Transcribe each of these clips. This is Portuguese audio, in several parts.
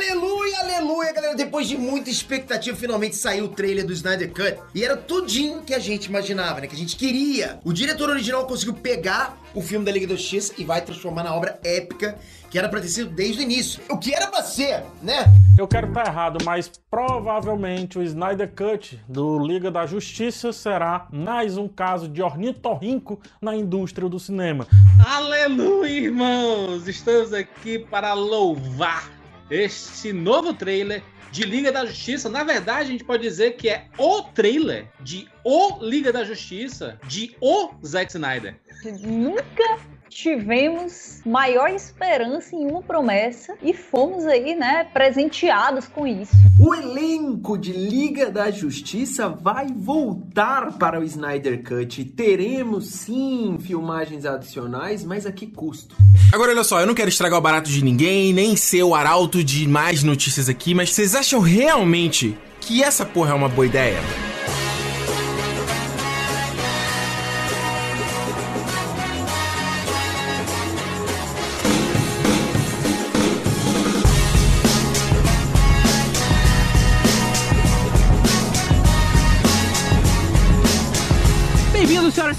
Aleluia, aleluia, galera. Depois de muita expectativa, finalmente saiu o trailer do Snyder Cut. E era tudinho que a gente imaginava, né? Que a gente queria. O diretor original conseguiu pegar o filme da Liga da Justiça e vai transformar na obra épica que era pra ter sido desde o início. O que era pra ser, né? Eu quero estar errado, mas provavelmente o Snyder Cut do Liga da Justiça será mais um caso de ornitorrinco na indústria do cinema. Aleluia, irmãos! Estamos aqui para louvar este novo trailer de Liga da Justiça. Na verdade, a gente pode dizer que é o trailer de O Liga da Justiça de O Zack Snyder. Nunca tivemos maior esperança em uma promessa e fomos aí, né, presenteados com isso. O elenco de Liga da Justiça vai voltar para o Snyder Cut. Teremos sim filmagens adicionais, mas a que custo? Agora olha só, eu não quero estragar o barato de ninguém, nem ser o arauto de mais notícias aqui, mas vocês acham realmente que essa porra é uma boa ideia?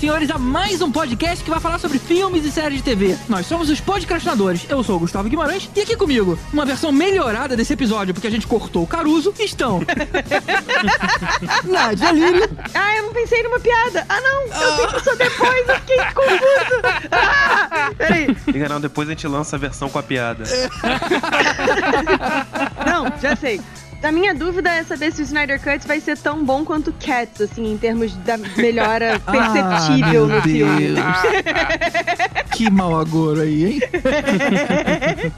Senhores, a mais um podcast que vai falar sobre filmes e séries de TV. Nós somos os podcastinadores. Eu sou o Gustavo Guimarães e aqui comigo, uma versão melhorada desse episódio, porque a gente cortou o Caruso, estão Nádia Lírio. Ah, eu não pensei numa piada. Ah, não, eu vi isso depois, eu fiquei confuso. Ah, peraí. Liga não, depois a gente lança a versão com a piada. Não, já sei. A minha dúvida é saber se o Snyder Cut vai ser tão bom quanto Cats, assim, em termos da melhora perceptível Ah, no meu filme. Deus. Que mau agouro aí, hein?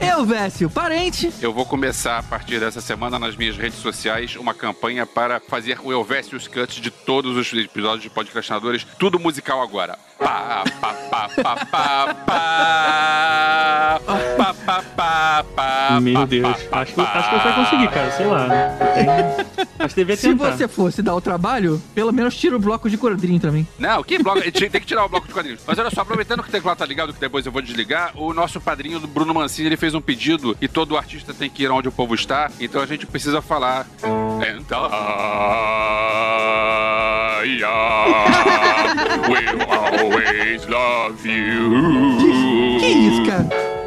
Eu, Vécio, parente. Eu vou começar a partir dessa semana nas minhas redes sociais uma campanha para fazer o Elvesius Cut de todos os episódios de podcastinadores, tudo musical agora. Pá, pá, pá, pá, pá, pá, pá, pá, pá, pá, Meu Deus, acho que, acho que você vai conseguir, cara, sei lá. Que Se você fosse dar o trabalho, pelo menos tira o bloco de quadrinho também. Não, que bloco? Tem que tirar o bloco de quadrinhos. Mas olha só, aproveitando que o teclado tá ligado, que depois eu vou desligar, o nosso padrinho do Bruno Mancini, ele fez um pedido e todo artista tem que ir onde o povo está, então a gente precisa falar. And I, I will always love you. Que isso, cara?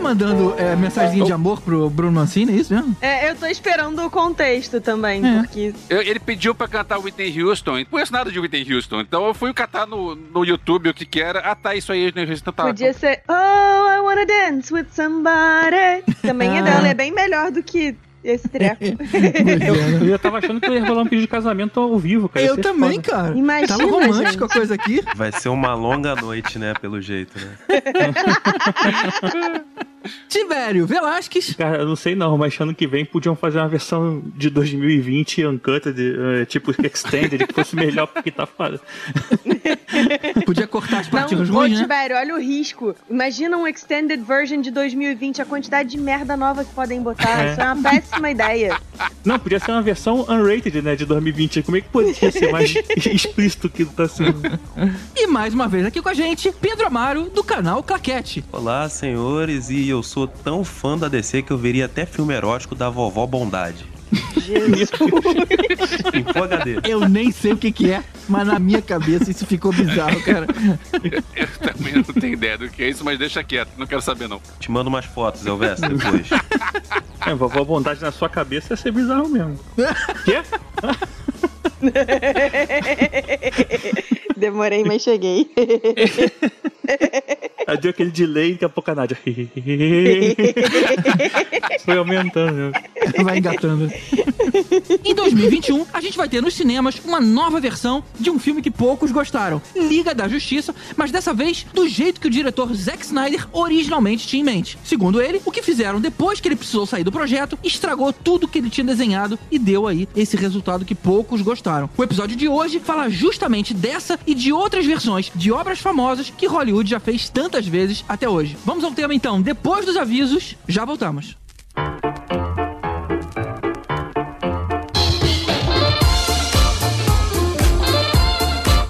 Tá mandando é, mensagem de amor pro Bruno Mancini, é isso mesmo? É, eu tô esperando o contexto também, É. porque Eu- ele pediu pra cantar Whitney Houston, e não conheço nada de Whitney Houston, então eu fui catar no, no YouTube o que que era. Ah, tá, isso aí, Whitney Houston tá. podia ser Oh, I wanna dance with somebody. Também é dela, é bem melhor do que esse treco. Eu, eu tava achando que ia rolar um pedido de casamento ao vivo, cara. Eu é também, foda. cara. Imagina, Tava romântico a coisa aqui. Vai ser uma longa noite, né? Pelo jeito, né? Tivério Velasquez. Cara, eu não sei não, mas ano que vem podiam fazer uma versão de 2020 Uncut, eh, tipo Extended, que fosse melhor porque tá foda. Podia cortar as partes Não, ô, ruins, né? Tibério, olha o risco. Imagina um extended version de 2020, a quantidade de merda nova que podem botar. É. Isso é uma péssima ideia. Não, podia ser uma versão unrated, né, de 2020. Como é que poderia ser mais explícito que tá sendo? E mais uma vez aqui com a gente, Pedro Amaro, do canal Claquete. Olá, senhores, e eu sou tão fã da DC que eu veria até filme erótico da vovó Bondade. Em Full HD. Eu nem sei o que que é, mas na minha cabeça isso ficou bizarro, cara. Eu também não tenho ideia do que é isso, mas deixa quieto, não quero saber não. Te mando umas fotos, Elvésio, depois. É, vovó bondade na sua cabeça ia ser bizarro mesmo. Quê? Demorei, mas cheguei. Aí deu aquele delay, daqui a pouco a Nádia. Foi aumentando. né? Vai engatando. Em 2021, a gente vai ter nos cinemas uma nova versão de um filme que poucos gostaram, Liga da Justiça, mas dessa vez do jeito que o diretor Zack Snyder originalmente tinha em mente. Segundo ele, o que fizeram depois que ele precisou sair do projeto estragou tudo que ele tinha desenhado e deu aí esse resultado que poucos gostaram. O episódio de hoje fala justamente dessa e de outras versões de obras famosas que Hollywood já fez tantas vezes até hoje. Vamos ao tema então, depois dos avisos, já voltamos.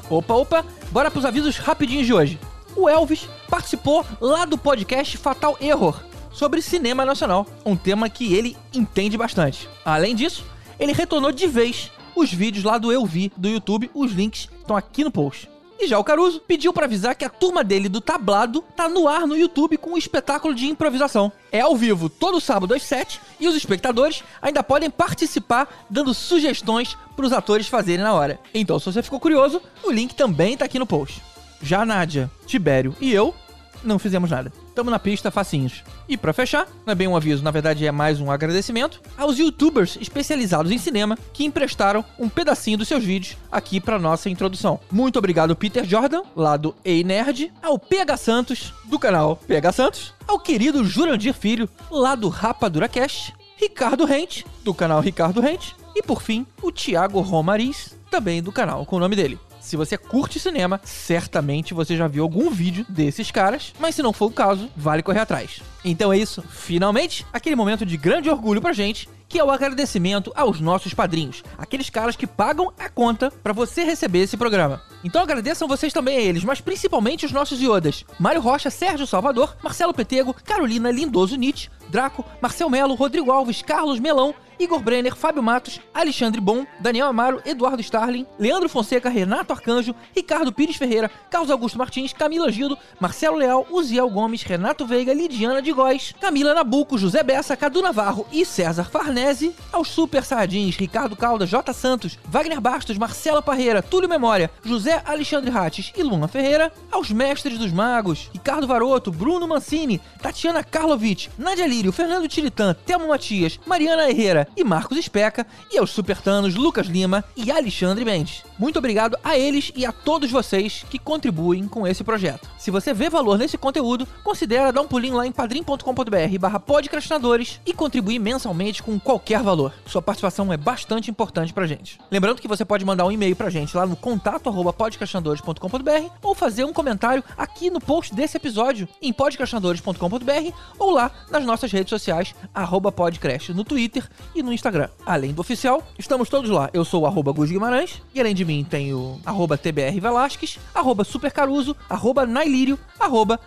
Opa, opa, bora pros avisos rapidinhos de hoje. O Elvis participou lá do podcast Fatal Error. sobre cinema nacional, um tema que ele entende bastante. Além disso, ele retornou de vez os vídeos lá do Eu Vi do YouTube, os links estão aqui no post. E já o Caruso pediu pra avisar que a turma dele do Tablado tá no ar no YouTube com um espetáculo de improvisação. É ao vivo todo sábado às 7 e os espectadores ainda podem participar dando sugestões pros atores fazerem na hora. Então, se você ficou curioso, o link também tá aqui no post. Já a Nádia, Tibério e eu não fizemos nada. Tamo na pista facinhos. E pra fechar, não é bem um aviso, na verdade é mais um agradecimento aos youtubers especializados em cinema que emprestaram um pedacinho dos seus vídeos aqui pra nossa introdução. Muito obrigado Peter Jordan, lá do Ei Nerd, ao PH Santos, do canal PH Santos, ao querido Jurandir Filho, lá do Rapadura Cast, Ricardo Rente, do canal Ricardo Rente, e por fim, o Thiago Romariz, também do canal com o nome dele. Se você curte cinema, certamente você já viu algum vídeo desses caras, mas se não for o caso, vale correr atrás. Então é isso, finalmente, aquele momento de grande orgulho pra gente, que é o agradecimento aos nossos padrinhos, aqueles caras que pagam a conta pra você receber esse programa. Então agradeçam vocês também a eles, mas principalmente os nossos iodas: Mário Rocha, Sérgio Salvador, Marcelo Petego, Carolina Lindoso Nietzsche, Draco, Marcel Melo, Rodrigo Alves, Carlos Melão, Igor Brenner, Fábio Matos, Alexandre Bom, Daniel Amaro, Eduardo Starling, Leandro Fonseca, Renato Arcanjo, Ricardo Pires Ferreira, Carlos Augusto Martins, Camila Gildo, Marcelo Leal, Uziel Gomes, Renato Veiga, Lidiana de Góes, Camila Nabuco, José Bessa, Cadu Navarro e César Farnese, aos Super Sardins, Ricardo Caldas, J. Santos, Wagner Bastos, Marcela Parreira, Túlio Memória, José Alexandre Rates e Luna Ferreira, aos Mestres dos Magos, Ricardo Varoto, Bruno Mancini, Tatiana Karlovic, Nadia Lírio, Fernando Tiritan, Telmo Matias, Mariana Herrera e Marcos Especa, e aos supertanos Lucas Lima e Alexandre Mendes. Muito obrigado a eles e a todos vocês que contribuem com esse projeto. Se você vê valor nesse conteúdo, considere dar um pulinho lá em padrim.com.br barra podcastinadores e contribuir mensalmente com qualquer valor. Sua participação é bastante importante pra gente. Lembrando que você pode mandar um e-mail pra gente lá no contato arroba podcastinadores.com.br ou fazer um comentário aqui no post desse episódio em podcastinadores.com.br ou lá nas nossas redes sociais, arroba podcast no Twitter e no Instagram. Além do oficial, estamos todos lá. Eu sou o arroba Gus Guimarães e além de mim tem o arroba TBR Velasquez, arroba Supercaruso, arroba Nailírio, arroba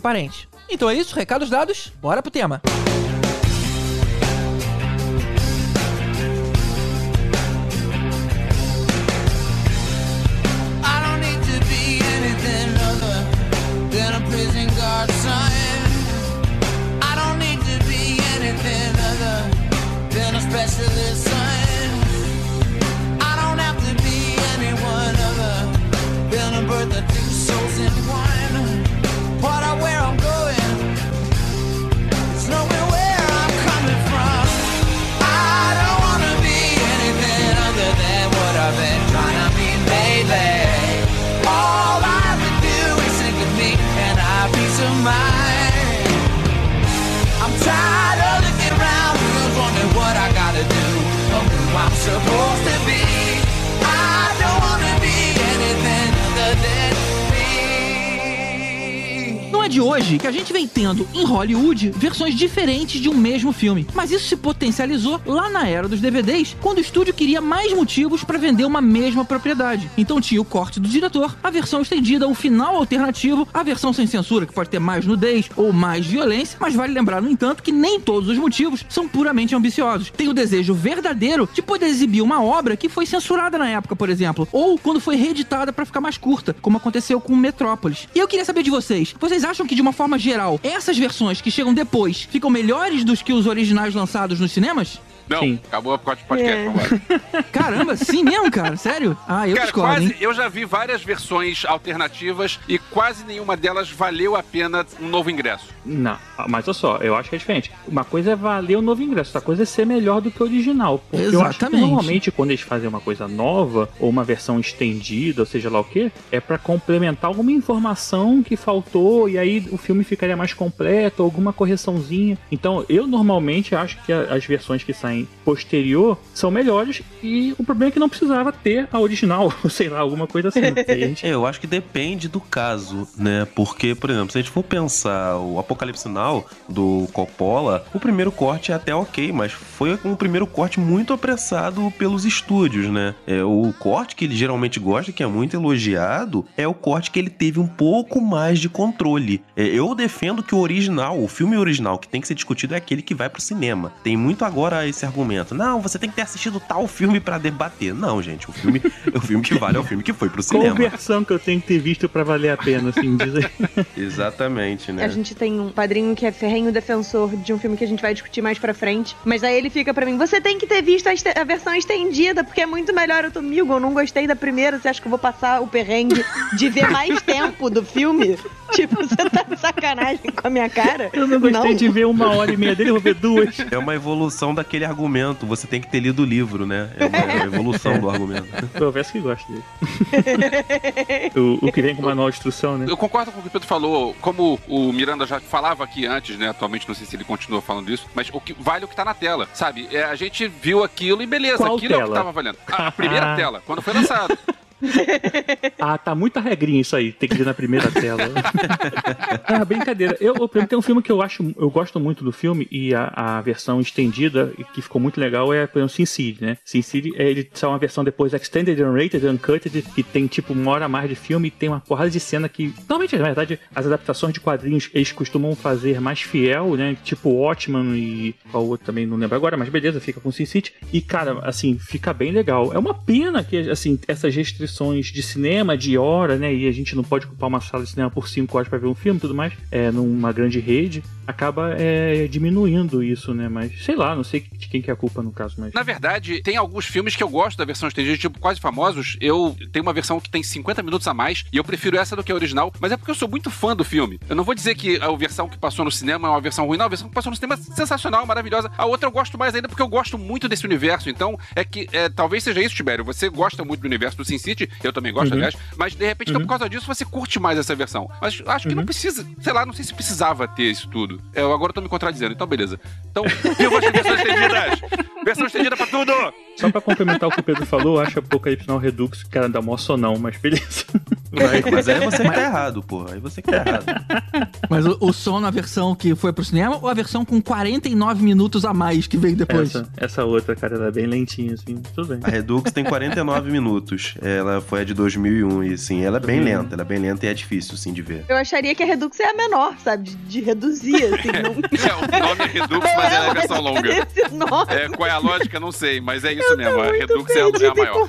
Parente. Então é isso, recados dados, bora pro tema. I specialist son. I don't have to be anyone other than a birth é de hoje que a gente vem tendo em Hollywood versões diferentes de um mesmo filme, mas isso se potencializou lá na era dos DVDs, quando o estúdio queria mais motivos para vender uma mesma propriedade. Então tinha o corte do diretor, a versão estendida, o final alternativo, a versão sem censura, que pode ter mais nudez ou mais violência, mas vale lembrar, no entanto, que nem todos os motivos são puramente ambiciosos. Tem o desejo verdadeiro de poder exibir uma obra que foi censurada na época, por exemplo, ou quando foi reeditada para ficar mais curta, como aconteceu com Metrópolis. E eu queria saber de vocês, vocês acham que de uma forma geral, essas versões que chegam depois ficam melhores dos que os originais lançados nos cinemas? Não, acabou o podcast, É. vambora. Caramba, sim mesmo, cara? Sério? Ah, eu Cara, discordo, quase, hein? eu já vi várias versões alternativas e quase nenhuma delas valeu a pena um novo ingresso. Não, mas olha só, eu acho que é diferente. Uma coisa é valer o novo ingresso, outra coisa é ser melhor do que o original. Porque eu acho que Exatamente. normalmente quando eles fazem uma coisa nova, ou uma versão estendida, ou seja lá o que, é pra complementar alguma informação que faltou e aí o filme ficaria mais completo, alguma correçãozinha. Então eu normalmente acho que as versões que saem posterior são melhores e o problema é que não precisava ter a original, sei lá, alguma coisa assim. Gente- É, eu acho que depende do caso, né? Porque, por exemplo, se a gente for pensar o Apocalipse Now do Coppola, o primeiro corte é até ok, mas foi um primeiro corte muito apressado pelos estúdios, né? É, o corte que ele geralmente gosta, que é muito elogiado, é o corte que ele teve um pouco mais de controle. É, eu defendo que o original, o filme original que tem que ser discutido é aquele que vai pro cinema. Tem muito agora esse argumento. Não, você tem que ter assistido tal filme pra debater. Não, gente, o filme, o filme que vale é o filme que foi pro Qual cinema. versão que eu tenho que ter visto pra valer a pena, assim, diz aí. Exatamente, né? A gente tem um padrinho que é ferrenho defensor de um filme que a gente vai discutir mais pra frente. Mas aí ele fica pra mim: você tem que ter visto a, a versão estendida, porque é muito melhor. Eu tô, amigo, eu não gostei da primeira. Você acha que eu vou passar o perrengue de ver mais tempo do filme? Tipo, você tá de sacanagem com a minha cara? Eu não gostei de ver uma hora e meia dele, eu vou ver duas. É uma evolução daquele argumento. Você tem que ter lido o livro, né? É uma, uma evolução do argumento. Eu peço que gosto dele. o, o que vem com manual de instrução, né? Eu concordo com o que o Pedro falou, como o Miranda já falava aqui antes, né? Atualmente não sei se ele continua falando isso, mas o que vale o que tá na tela, sabe? É, a gente viu aquilo e beleza, Qual aquilo é o que tela? tava valendo. A primeira tela, quando foi lançado. Ah, tá muita regrinha isso aí, tem que ver na primeira tela. ah, brincadeira. Eu, eu tem um filme que eu acho, eu gosto muito do filme e a, a versão estendida, que ficou muito legal, é por exemplo, Sin City, né? Sin City, é, ele saiu uma versão depois Extended Unrated, Uncut, que tem tipo uma hora a mais de filme e tem uma porrada de cena que, normalmente, na verdade, as adaptações de quadrinhos, eles costumam fazer mais fiel, né? Tipo Watchman e qual outro também, não lembro agora, mas beleza, fica com Sin City. E, cara, assim, fica bem legal. É uma pena que, assim, essas restrições de cinema, de hora, né? E a gente não pode ocupar uma sala de cinema por 5 horas pra ver um filme e tudo mais, é, numa grande rede, acaba é, diminuindo isso, né? Mas, sei lá, não sei de quem que é a culpa no caso, mas... Na verdade, tem alguns filmes que eu gosto da versão estendida, tipo Quase Famosos. Eu tenho uma versão que tem 50 minutos a mais e eu prefiro essa do que a original, mas é porque eu sou muito fã do filme. Eu não vou dizer que a versão que passou no cinema é uma versão ruim, não. A versão que passou no cinema é sensacional, maravilhosa. A outra eu gosto mais ainda porque eu gosto muito desse universo. Então, é que é, talvez seja isso, Tibério. Você gosta muito do universo do Sin City, eu também gosto, Uhum. aliás, mas de repente, então, por causa disso, você curte mais essa versão. Mas acho que não precisa, sei lá, não sei se precisava ter isso tudo. Eu agora tô me contradizendo, então beleza. Então, viva as versões estendidas! Versão estendida pra tudo! Só pra complementar o que o Pedro falou, eu acho Apocalipse Now Redux, cara, dá mó sonão, mas beleza. Mas aí você que tá errado, porra. Aí você que tá errado. Mas o, o som na versão que foi pro cinema ou a versão com 49 minutos a mais que veio depois? Essa, essa outra, cara, ela é bem lentinha, assim, tudo bem. A Redux tem 49 minutos. Ela foi a de 2001 e, assim, ela é bem lenta. Ela é bem lenta e é difícil, sim, de ver. Eu acharia que a Redux é a menor, sabe? De, de reduzir, assim. Não... É, o nome é Redux, mas ela é a versão longa. Esse nome. É, qual é a lógica? Não sei, mas é isso mesmo. A Redux é a, é a maior.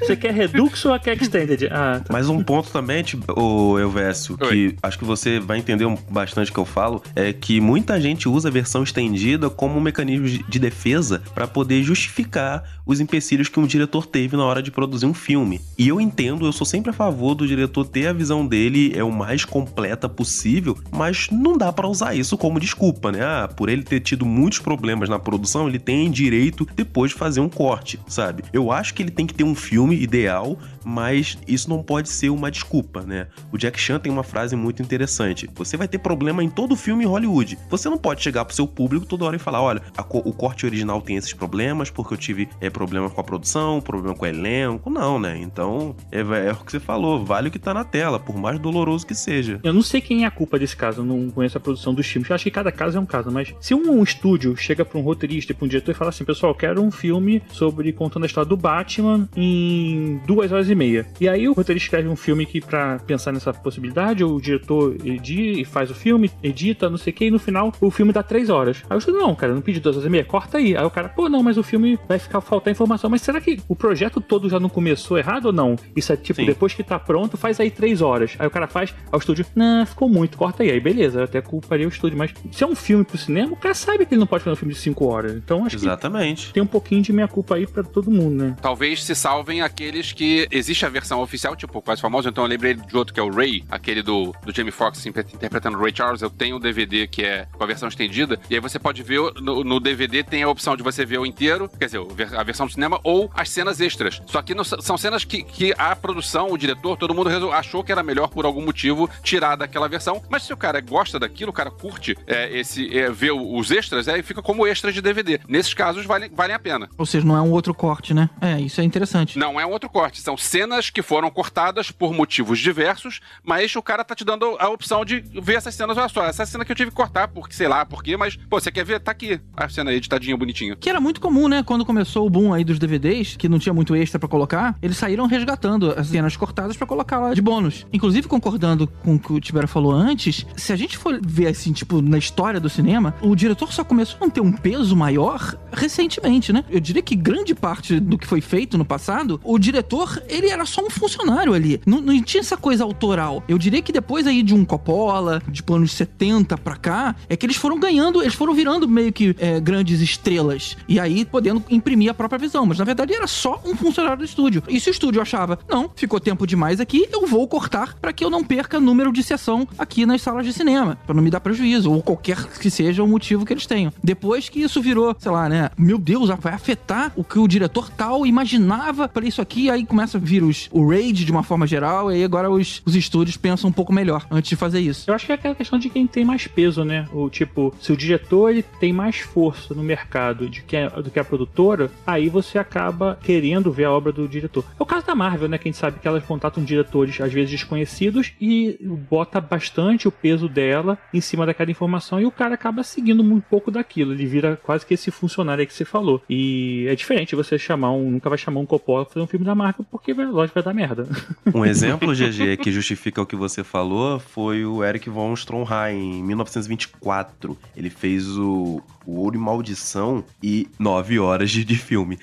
Você quer Redux ou a quer Extended? Ah, tá. Mas um ponto também, tipo, ô Elvésio, que acho que você vai entender bastante o que eu falo, é que muita gente usa a versão estendida como um mecanismo de de defesa para poder justificar os empecilhos que um diretor teve na hora de produzir um filme. E eu entendo, eu sou sempre a favor do diretor ter a visão dele é o mais completa possível, mas não dá para usar isso como desculpa, né? Ah, por ele ter tido muitos problemas na produção, ele tem direito depois de fazer um corte, sabe? Eu acho que ele tem que ter um filme ideal, mas isso não pode ser uma desculpa, né? O Jack Chan tem uma frase muito interessante. Você vai ter problema em todo filme em Hollywood. Você não pode chegar pro seu público toda hora e falar, olha, co- o corte original tem esses problemas porque eu tive é, problema com a produção, problema com o elenco. Não, né? Então, é, é o que você falou, vale o que tá na tela, por mais doloroso que seja. Eu não sei quem é a culpa desse caso, eu não conheço a produção dos filmes. Eu acho que cada caso é um caso, mas se um, estúdio chega pra um roteirista pra um diretor e fala assim, pessoal, quero um filme sobre contando a história do Batman em duas horas e meia. E aí o roteirista escreve um filme que, pra pensar nessa possibilidade, o diretor edita e faz o filme, edita, não sei o que, e no final o filme dá três horas. Aí eu digo, não, cara, não pedi duas horas e meia, corta aí. Aí o cara, pô, não, mas o filme vai ficar faltar informação. Mas será que o projeto todo já não começou errado ou não? Isso é tipo, Sim. depois que tá pronto, faz aí três horas. Aí o cara faz, ao estúdio, não, ficou muito, corta aí. Aí beleza, eu até culparia o estúdio. Mas se é um filme pro cinema, o cara sabe que ele não pode fazer um filme de cinco horas. Então acho Exatamente. que tem um pouquinho de minha culpa aí pra todo mundo, né? Talvez se salvem aqueles que existe a versão oficial, tipo Quase mais famosos, então eu lembrei de outro que é o Ray, aquele do, do Jamie Foxx interpretando Ray Charles. Eu tenho um DVD que é com a versão estendida, e aí você pode ver no, no DVD tem a opção de você ver o inteiro, quer dizer, a versão do cinema ou as cenas extras. Só que não, são cenas que, que a produção, o diretor, todo mundo achou que era melhor por algum motivo tirar daquela versão. Mas se o cara gosta daquilo, o cara curte é, esse é, ver os extras, aí fica como extra de DVD. Nesses casos valem, valem a pena. Ou seja, não é um outro corte, né? É, isso é interessante. Não é um outro corte, são cenas que foram cortadas por motivos diversos, mas o cara tá te dando a opção de ver essas cenas. Olha só, essa cena que eu tive que cortar, porque sei lá por quê, mas, pô, você quer ver? Tá aqui a cena editadinha, bonitinha. Que era muito comum, né? Quando começou o boom aí dos DVDs, que não tinha muito extra para colocar, eles saíram resgatando as cenas cortadas para colocar lá de bônus. Inclusive, concordando com o que o Tibera falou antes, se a gente for ver assim, tipo, na história do cinema, o diretor só começou a ter um peso maior recentemente, né? Eu diria que grande parte do que foi feito no passado, o diretor, ele era só um funcionário ali. Não, não tinha essa coisa autoral. Eu diria que depois aí de um Coppola, de planos 70 pra cá, é que eles foram ganhando, eles foram virando meio que é, grandes estrelas. E aí podendo imprimir a própria visão. Mas na verdade era só um funcionário do estúdio. E se o estúdio achava, não, ficou tempo demais aqui, eu vou cortar para que eu não perca número de sessão aqui nas salas de cinema, para não me dar prejuízo, ou qualquer que seja o motivo que eles tenham. Depois que isso virou, sei lá, né? Meu Deus, vai afetar o que o diretor tal imaginava para isso aqui, aí começa a vir os, o raid de uma forma geral, e aí agora os, os estúdios pensam um pouco melhor antes de fazer isso. Eu acho que é aquela questão de quem tem mais peso, né? O tipo, se o diretor ele tem mais força no mercado de que a, do que a produtora, aí você acaba querendo ver a obra do diretor. É o caso da Marvel, né? Que a gente sabe que elas contratam diretores às vezes desconhecidos e bota bastante o peso dela em cima daquela informação e o cara acaba seguindo um pouco daquilo. Ele vira quase que esse funcionário aí que você falou. E é diferente você chamar um. Nunca vai chamar um Coppola pra fazer um filme da Marvel porque, lógico, vai dar merda. Um exemplo, GG, que justifica o que você falou foi o Eric von Stroheim, em 1924. Ele fez o, o Ouro e Maldição e nove horas de, de filme.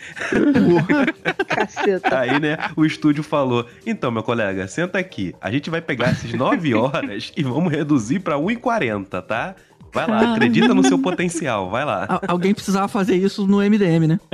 Caceta. Aí, né, o estúdio falou: então, meu colega, senta aqui. A gente vai pegar essas nove horas e vamos reduzir pra 1,40, tá? Vai lá, acredita no seu potencial, vai lá. Al- alguém precisava fazer isso no MDM, né?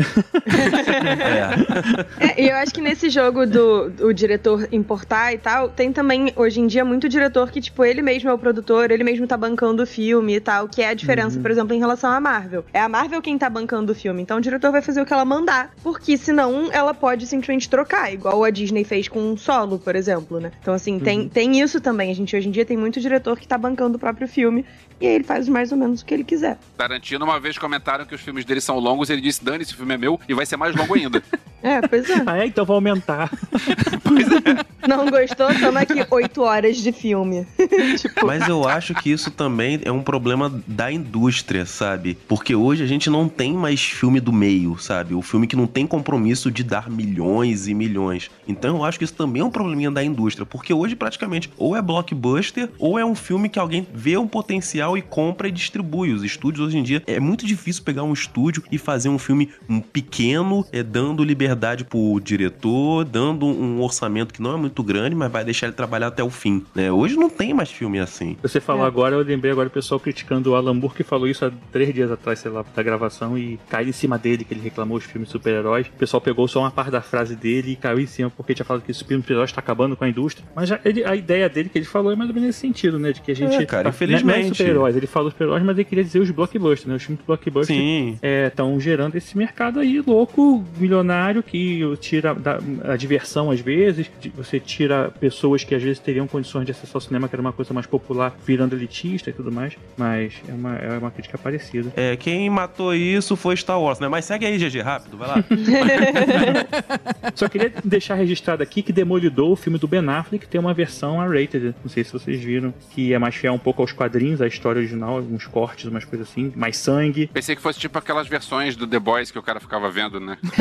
É, e eu acho que nesse jogo do, do diretor importar e tal, tem também, hoje em dia, muito diretor que, tipo, ele mesmo é o produtor, ele mesmo tá bancando o filme e tal, que é a diferença, Uhum. por exemplo, em relação à Marvel. É a Marvel quem tá bancando o filme, então o diretor vai fazer o que ela mandar, porque senão ela pode simplesmente trocar, igual a Disney fez com um solo, por exemplo, né? Então, assim, tem, tem isso também. A gente, hoje em dia, tem muito diretor que tá bancando o próprio filme, e aí ele faz mais ou menos o que ele quiser. Tarantino, uma vez comentaram que os filmes dele são longos, ele disse: Dane, esse filme é meu e vai ser mais longo ainda. É, pois é. ah, é? Então vai aumentar. Não gostou? Toma aqui oito horas de filme. tipo, Mas eu acho que isso também é um problema da indústria, sabe? Porque hoje a gente não tem mais filme do meio, sabe? O filme que não tem compromisso de dar milhões e milhões. Então eu acho que isso também é um probleminha da indústria, porque hoje praticamente ou é blockbuster ou é um filme que alguém vê um potencial e compra e distribui. Os estúdios hoje em dia é muito difícil pegar um estúdio e fazer um filme um pequeno, é dando liberdade pro diretor, dando um orçamento que não é muito grande, mas vai deixar ele trabalhar até o fim, né? Hoje não tem mais filme assim. Você falou agora, eu lembrei agora o pessoal criticando o Alan Moore, que falou isso há três dias atrás, sei lá, da gravação, e caiu em cima dele, que ele reclamou os filmes super-heróis. O pessoal pegou só uma parte da frase dele e caiu em cima, porque tinha falado que esse filme de super-heróis tá acabando com a indústria. Mas já- ele- a ideia dele que ele falou é mais ou menos nesse sentido, né? De que a gente. É, cara, tá- infelizmente. Não é super-heróis, ele falou super-heróis, mas ele queria dizer os blockbusters, né? Os filmes blockbusters estão gerando esse mercado aí louco, milionário, que tira a diversão às vezes, você tira pessoas que às vezes teriam condições de acessar o cinema, que era uma coisa mais popular, virando elitista e tudo mais. Mas é uma, é uma crítica parecida. É, quem matou isso foi Star Wars, né? Mas segue aí, GG, rápido, vai lá. Só queria deixar registrado aqui que Demolidor, o filme do Ben Affleck, tem uma versão R-rated. Não sei se vocês viram, que é mais fiel um pouco aos quadrinhos, à história original, alguns cortes, umas coisas assim, mais sangue. Pensei que fosse tipo aquelas versões do The Boys que o cara ficava vendo, né?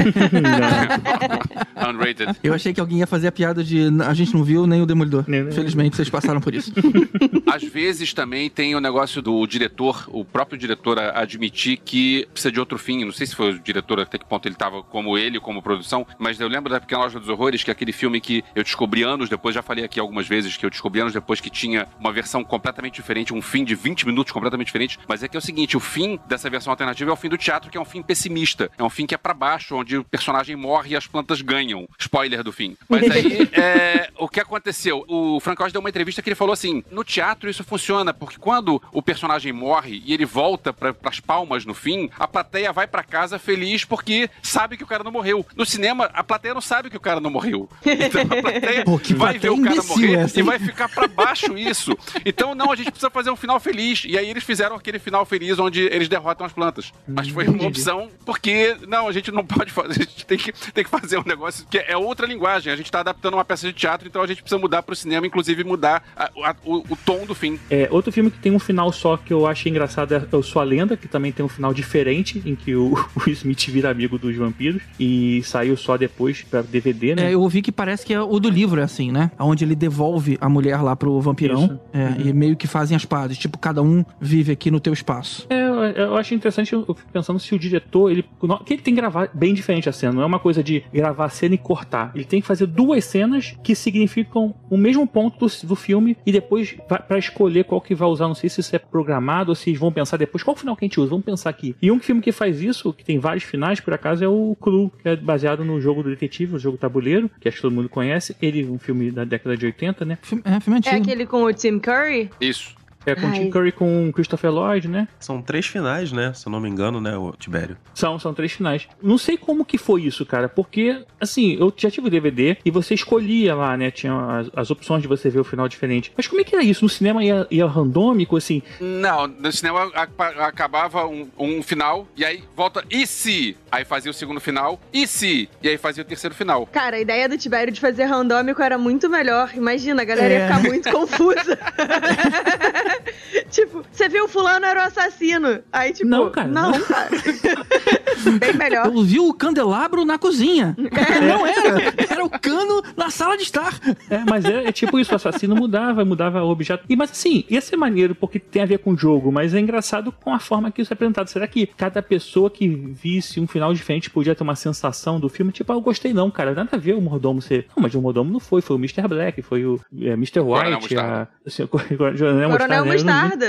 Unrated. Eu achei que alguém ia fazer a piada de a gente não viu nem o Demolidor. Felizmente vocês passaram por isso. Às vezes também tem o negócio do diretor, o próprio diretor admitir que precisa de outro fim. Não sei se foi o diretor até que ponto ele tava como ele, como produção, mas eu lembro da Pequena Loja dos Horrores, que é aquele filme que eu descobri anos depois, já falei aqui algumas vezes que eu descobri anos depois que tinha uma versão completamente diferente, um fim de 20 minutos completamente diferente. Mas é que é o seguinte, o fim dessa versão alternativa é o fim do teatro, que é um fim pessimista. É um fim que é pra baixo, onde o personagem morre e as plantas ganham. Spoiler do fim. Mas aí, é, o que aconteceu? O Frank Oz deu uma entrevista que ele falou assim: no teatro isso funciona, porque quando o personagem morre e ele volta para as palmas no fim, a plateia vai para casa feliz porque sabe que o cara não morreu. No cinema, a plateia não sabe que o cara não morreu. Então a plateia Pô, vai ver o cara morrer essa, e vai ficar para baixo isso. Então, não, a gente precisa fazer um final feliz. E aí eles fizeram aquele final feliz onde eles derrotam as plantas. Mas foi uma opção porque, não, a gente não pode fazer, a gente tem que, tem que fazer um negócio que é outra linguagem. A gente tá adaptando uma peça de teatro, então a gente precisa mudar pro cinema, inclusive mudar a- a- o, o tom do fim. É, outro filme que tem um final só que eu achei engraçado é Eu Sou a Lenda, que também tem um final diferente, em que o, o Smith vira amigo dos vampiros e saiu só depois pra DVD, né? É, eu ouvi que parece que é o do livro, é assim, né? Onde ele devolve a mulher lá pro vampirão. Isso. É, E meio que fazem as pazes. Tipo, cada um vive aqui no teu espaço. É, eu, eu acho interessante, eu fico pensando se o diretor, ele. Que ele tem que gravar bem diferente a cena, não é uma coisa de gravar a cena e cortar. Ele tem que fazer duas cenas que significam o mesmo ponto do, do filme e depois vai, pra escolher qual que vai usar. Não sei se isso é programado ou se vão pensar depois qual final que a gente usa. Vamos pensar aqui. E um filme que faz isso, que tem vários finais, por acaso, é o Clue, que é baseado no jogo do detetive, o jogo tabuleiro, que acho que todo mundo conhece. Ele, um filme da década de 80, né? É, filme É aquele com o Tim Curry? Isso. É com Ai. Tim Curry com Christopher Lloyd, né? São três finais, né? Se eu não me engano, né, o Tibério? São, são três finais. Não sei como que foi isso, cara, porque, assim, eu já tive o DVD e você escolhia lá, né? Tinha as, as opções de você ver o final diferente. Mas como é que era isso? No cinema ia, ia randômico, assim? Não, no cinema a- acabava um, um final, e aí volta, e se? Aí fazia o segundo final, e se? E aí fazia o terceiro final. Cara, a ideia do Tibério de fazer randômico era muito melhor. Imagina, a galera ia É. ficar muito confusa. tipo, você viu fulano era o assassino. Aí, tipo, Não, cara. Não, cara. Bem melhor. Eu vi o candelabro na cozinha. É. Não era. Era o cano na sala de estar. É, mas é, é tipo isso, o assassino mudava, mudava o objeto. E, mas assim, ia ser maneiro porque tem a ver com o jogo, mas é engraçado com a forma que isso é apresentado. Será que cada pessoa que visse um final diferente podia ter uma sensação do filme? Tipo, ah, eu gostei não, cara, nada a ver o mordomo ser... Não, mas o mordomo não foi, foi o Mr. Black, foi o é, Mr. White, Mostarda. a... Assim, o Coronel Mostarda, né? Mostarda.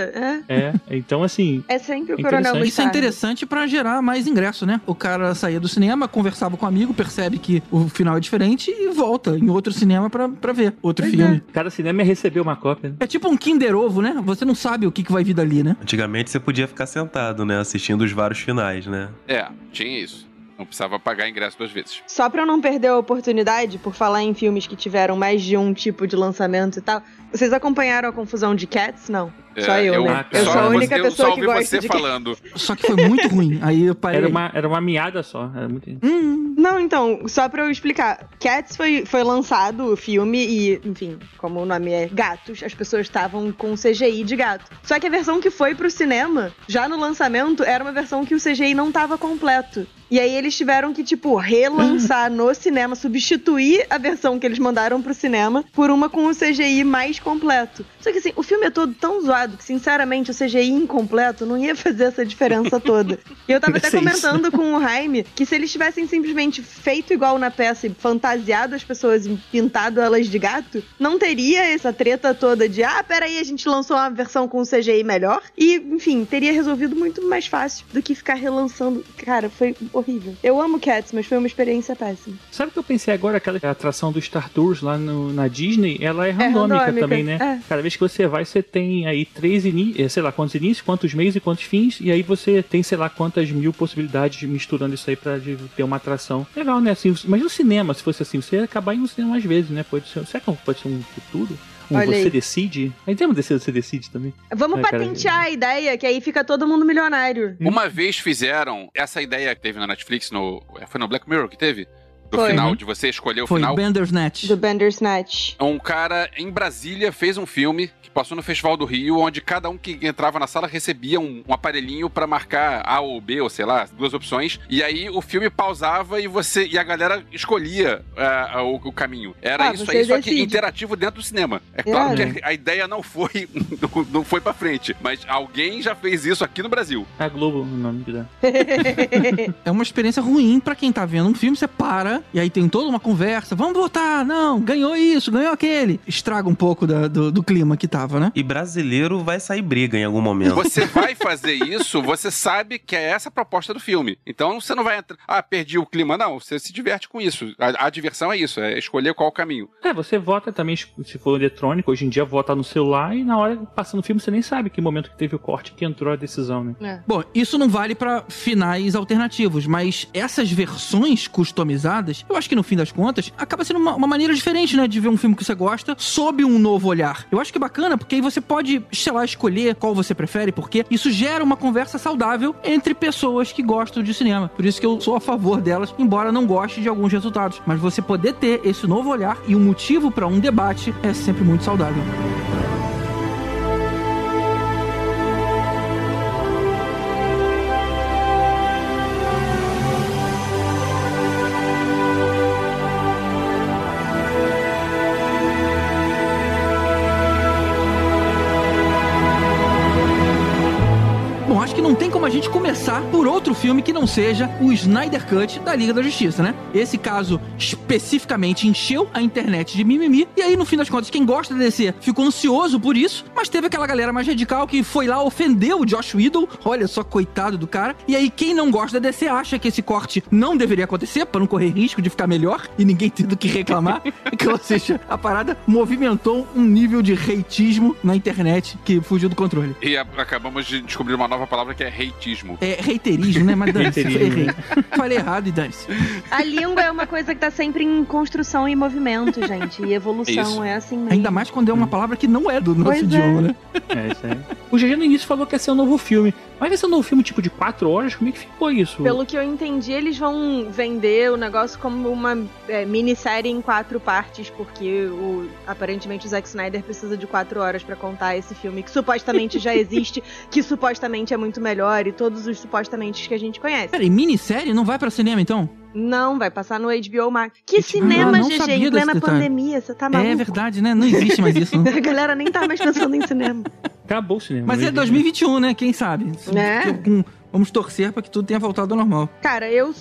É. É, então assim... É sempre o É Coronel interessante. Isso é Mostarda. interessante pra gerar mais ingresso, né? O cara saía do cinema, conversava com o amigo, percebe que o final é diferente e volta em outro cinema pra, pra ver outro filme. Cada cinema ia receber uma cópia. né? É tipo um Kinder Ovo, né? Você não sabe o que, que vai vir dali, né? Antigamente você podia ficar sentado, né? Assistindo os vários finais, né? É, tinha isso. Não precisava pagar ingresso duas vezes. Só pra eu não perder a oportunidade, por falar em filmes que tiveram mais de um tipo de lançamento e tal, vocês acompanharam a confusão de Cats? Não. Só É, eu, né? Eu só sou a única você- pessoa eu que gosta você de falando. Só que foi muito ruim. Aí eu parei. Era uma, era uma miada só. Era muito... Não, então, só pra eu explicar. Cats foi, foi lançado o filme e, enfim, como o nome é gatos, as pessoas estavam com CGI de gato. Só que a versão que foi pro cinema, já no lançamento, era uma versão que o CGI não tava completo. E aí eles tiveram que, tipo, relançar no cinema, substituir a versão que eles mandaram pro cinema por uma com o CGI mais completo. Só que assim, o filme é todo tão zoado que, sinceramente, o CGI incompleto não ia fazer essa diferença toda. E eu tava até isso. comentando com o Jaime que se eles tivessem simplesmente feito igual na peça e fantasiado as pessoas e pintado elas de gato, não teria essa treta toda de ah, peraí, a gente lançou uma versão com CGI melhor. E, enfim, teria resolvido muito mais fácil do que ficar relançando. Cara, foi horrível. Eu amo Cats, mas foi uma experiência péssima. Sabe o que eu pensei agora? Aquela atração do Star Tours lá no- na Disney, ela é randômica, randômica, também, né? é. Cada vez que você vai, você tem aí três inícios, sei lá, quantos inícios, quantos meios e quantos fins, e aí você tem, sei lá, quantas mil possibilidades misturando isso aí pra de- ter uma atração. Legal, né? Assim, mas no cinema, se fosse assim, você ia acabar indo no cinema mais vezes, né? Pode ser, será que pode ser um futuro? Um Olha você aí. decide? Aí tem uma desse você decide também. Vamos É, cara, patentear a ideia, que aí fica todo mundo milionário. Uma vez fizeram essa ideia que teve na Netflix, no, foi no Black Mirror que teve? Do Foi. final, de você escolher o Foi final. Bandersnatch. Do Bandersnatch. Um cara em Brasília fez um filme que passou no Festival do Rio, onde cada um que entrava na sala recebia um, um aparelhinho pra marcar A ou B, ou sei lá, duas opções. E aí o filme pausava e você e a galera escolhia ah, o, o caminho. Era Ah, isso aí, só que decide. interativo dentro do cinema. É claro Irado. que a, ideia não foi, não, foi pra frente, mas alguém já fez isso aqui no Brasil. A Globo, o nome que dá. É uma experiência ruim pra quem tá vendo um filme. Você para e aí tem toda uma conversa, vamos votar, não, ganhou isso, ganhou aquele. Estraga um pouco da- do, do clima que tava, né? E brasileiro vai sair briga em algum momento. Você vai fazer isso, você sabe que é essa a proposta do filme. Então você não vai entrar. Ah, perdi o clima. Não, você se diverte com isso. A, a diversão é isso, é escolher qual o caminho. É, você vota também, se for eletrônico, hoje em dia vota no celular e na hora passando o filme você nem sabe que momento que teve o corte que entrou a decisão, né? Bom, isso não vale pra finais alternativos, mas essas versões customizadas, eu acho que no fim das contas, acaba sendo uma, uma maneira diferente, né, de ver um filme que você gosta sob um novo olhar. Eu acho que é bacana, porque aí você pode, sei lá, escolher qual você prefere, porque isso gera uma conversa saudável entre pessoas que gostam de cinema. Por isso que eu sou a favor delas, embora não goste de alguns resultados. Mas você poder ter esse novo olhar e um motivo pra um debate é sempre muito saudável. A gente começar por outro filme que não seja o Snyder Cut da Liga da Justiça, né? Esse caso especificamente encheu a internet de mimimi, e aí no fim das contas, quem gosta da DC ficou ansioso por isso, mas teve aquela galera mais radical que foi lá, ofendeu o Josh Whedon, olha só, coitado do cara, e aí quem não gosta da DC acha que esse corte não deveria acontecer, pra não correr risco de ficar melhor e ninguém tendo que reclamar, que, ou seja, a parada movimentou um nível de reitismo na internet que fugiu do controle. E acabamos de descobrir uma nova palavra que é reitismo. É reiterismo, né? Mas dane-se, errei. Falei errado e dane-se. A língua é uma coisa que tá sempre em construção e movimento, gente. E evolução Isso. é assim mesmo. Ainda mais quando é uma palavra que não é do nosso Pois é. idioma, né? É, isso aí. O GG no início falou que ia ser um novo filme. Mas vai ser um novo filme tipo de 4 horas? Como é que ficou isso? Pelo que eu entendi, eles vão vender o negócio como uma é, minissérie em quatro partes, porque o, aparentemente o Zack Snyder precisa de quatro horas pra contar esse filme, que supostamente já existe, que supostamente é muito melhor, e todos os supostamente que a gente conhece. Peraí, minissérie não vai pra cinema então? Não, vai passar no HBO Max. Que cinema, não GG, em plena pandemia, você tá maluco? É verdade, né? Não existe mais isso. né? A galera nem tá mais pensando em cinema. Acabou o cinema. Mas é 2021, né? Quem sabe? Né? Com- Vamos torcer pra que tudo tenha voltado ao normal. Cara, eu,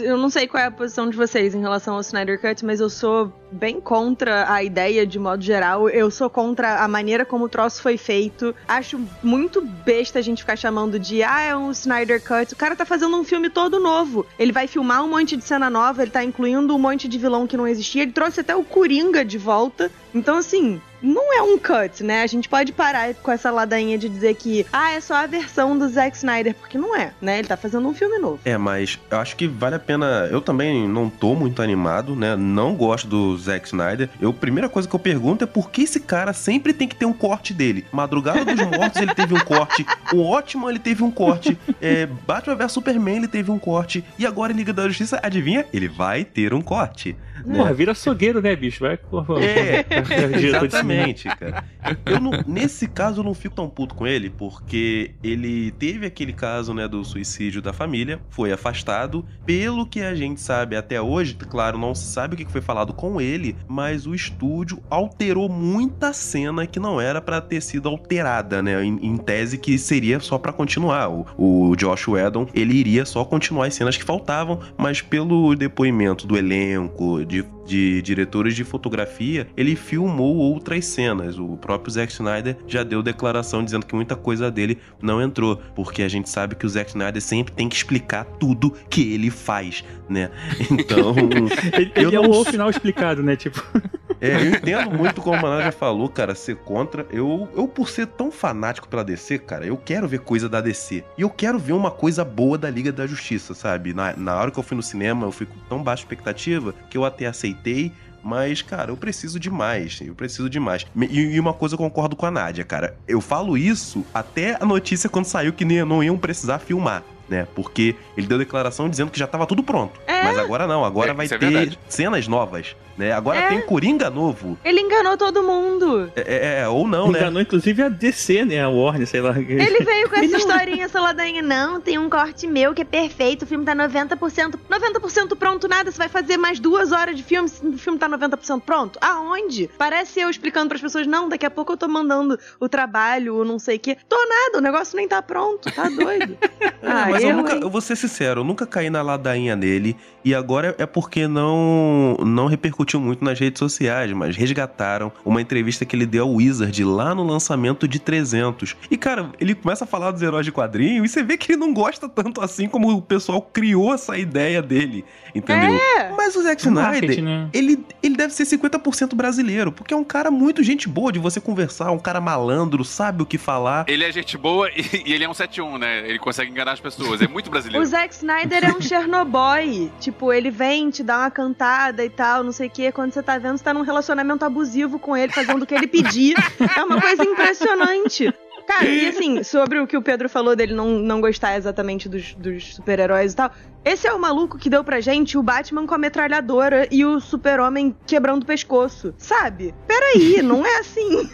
eu não sei qual é a posição de vocês em relação ao Snyder Cut, mas eu sou bem contra a ideia de modo geral. Eu sou contra a maneira como o troço foi feito. Acho muito besta a gente ficar chamando de ah, é um Snyder Cut. O cara tá fazendo um filme todo novo. Ele vai filmar um monte de cena nova, ele tá incluindo um monte de vilão que não existia. Ele trouxe até o Coringa de volta. Então, assim, não é um cut, né? A gente pode parar com essa ladainha de dizer que, ah, é só a versão do Zack Snyder, porque não é, né? Ele tá fazendo um filme novo. É, mas eu acho que vale a pena. Eu também não tô muito animado, né? Não gosto do Zack Snyder. Eu, a primeira coisa que eu pergunto é por que esse cara sempre tem que ter um corte dele. Madrugada dos Mortos ele teve um corte. O Ótimo ele teve um corte. É, Batman vs Superman ele teve um corte. E agora em Liga da Justiça, adivinha? Ele vai ter um corte. Né? Porra, vira açougueiro, né, bicho? Vai, porra, É, exatamente, cara. Eu não- nesse caso eu não fico tão puto com ele, porque ele teve aquele caso, né, do suicídio da família, foi afastado. Pelo que a gente sabe até hoje, claro, não se sabe o que foi falado com ele, mas o estúdio alterou muita cena que não era pra ter sido alterada, né, em, em tese que seria só pra continuar. O, o Josh Whedon, ele iria só continuar as cenas que faltavam, mas pelo depoimento do elenco, de, de diretores de fotografia, ele filmou outras cenas. O próprio Zack Snyder já deu declaração dizendo que muita coisa dele não entrou, porque a gente sabe que o Zack Snyder sempre tem que explicar tudo que ele faz, né? Então, Ele, eu ele é não o final explicado, né? Tipo. É, eu entendo muito como o Maná já falou, cara, ser contra. Eu, eu, por ser tão fanático pela DC, cara, eu quero ver coisa da DC. E eu quero ver uma coisa boa da Liga da Justiça, sabe? Na, na hora que eu fui no cinema, eu fui com tão baixa expectativa que eu até aceitei. Mas, cara, eu preciso de mais. Eu preciso de mais. Me- E, e uma coisa eu concordo com a Nádia, cara. Eu falo isso até a notícia quando saiu que não iam precisar filmar. Né? Porque ele deu declaração dizendo que já tava tudo pronto. Mas agora não, agora É, vai é ter verdade. cenas novas. Né? Agora É. tem Coringa novo. Ele enganou todo mundo. É, é, ou não, né? Enganou inclusive a DC, né? A Warner, sei lá. Ele veio com essa historinha, essa ladainha. Não, tem um corte meu que é perfeito. O filme tá 90%. 90% pronto, nada. Você vai fazer mais duas horas de filme se o filme tá 90% pronto. Aonde? Parece eu explicando pras pessoas. Não, daqui a pouco eu tô mandando o trabalho, ou não sei o quê. Tô nada, o negócio nem tá pronto. Tá doido. Ai, Mas eu Eu, nunca, hein? eu vou ser sincero, eu nunca caí na ladainha dele. E agora é porque não não repercutiu muito nas redes sociais, mas resgataram uma entrevista que ele deu ao Wizard lá no lançamento de 300. E cara, ele começa a falar dos heróis de quadrinho e você vê que ele não gosta tanto assim como o pessoal criou essa ideia dele, entendeu? É. Mas o Zack Snyder, né? ele, ele deve ser 50% brasileiro, porque é um cara muito gente boa de você conversar, um cara malandro, sabe o que falar. Ele é gente boa e, e ele é um 7-1, né? Ele consegue enganar as pessoas. É muito O brasileiro. Zack Snyder é um Chernobyl. tipo, ele vem, te dá uma cantada e tal, não sei o quê. Quando você tá vendo, você tá num relacionamento abusivo com ele, fazendo o que ele pedir. É uma coisa impressionante. Cara, e assim, sobre o que o Pedro falou dele não, não gostar exatamente dos, dos super-heróis e tal. Esse é o maluco que deu pra gente o Batman com a metralhadora e o super-homem quebrando o pescoço. Sabe? Peraí, não é assim.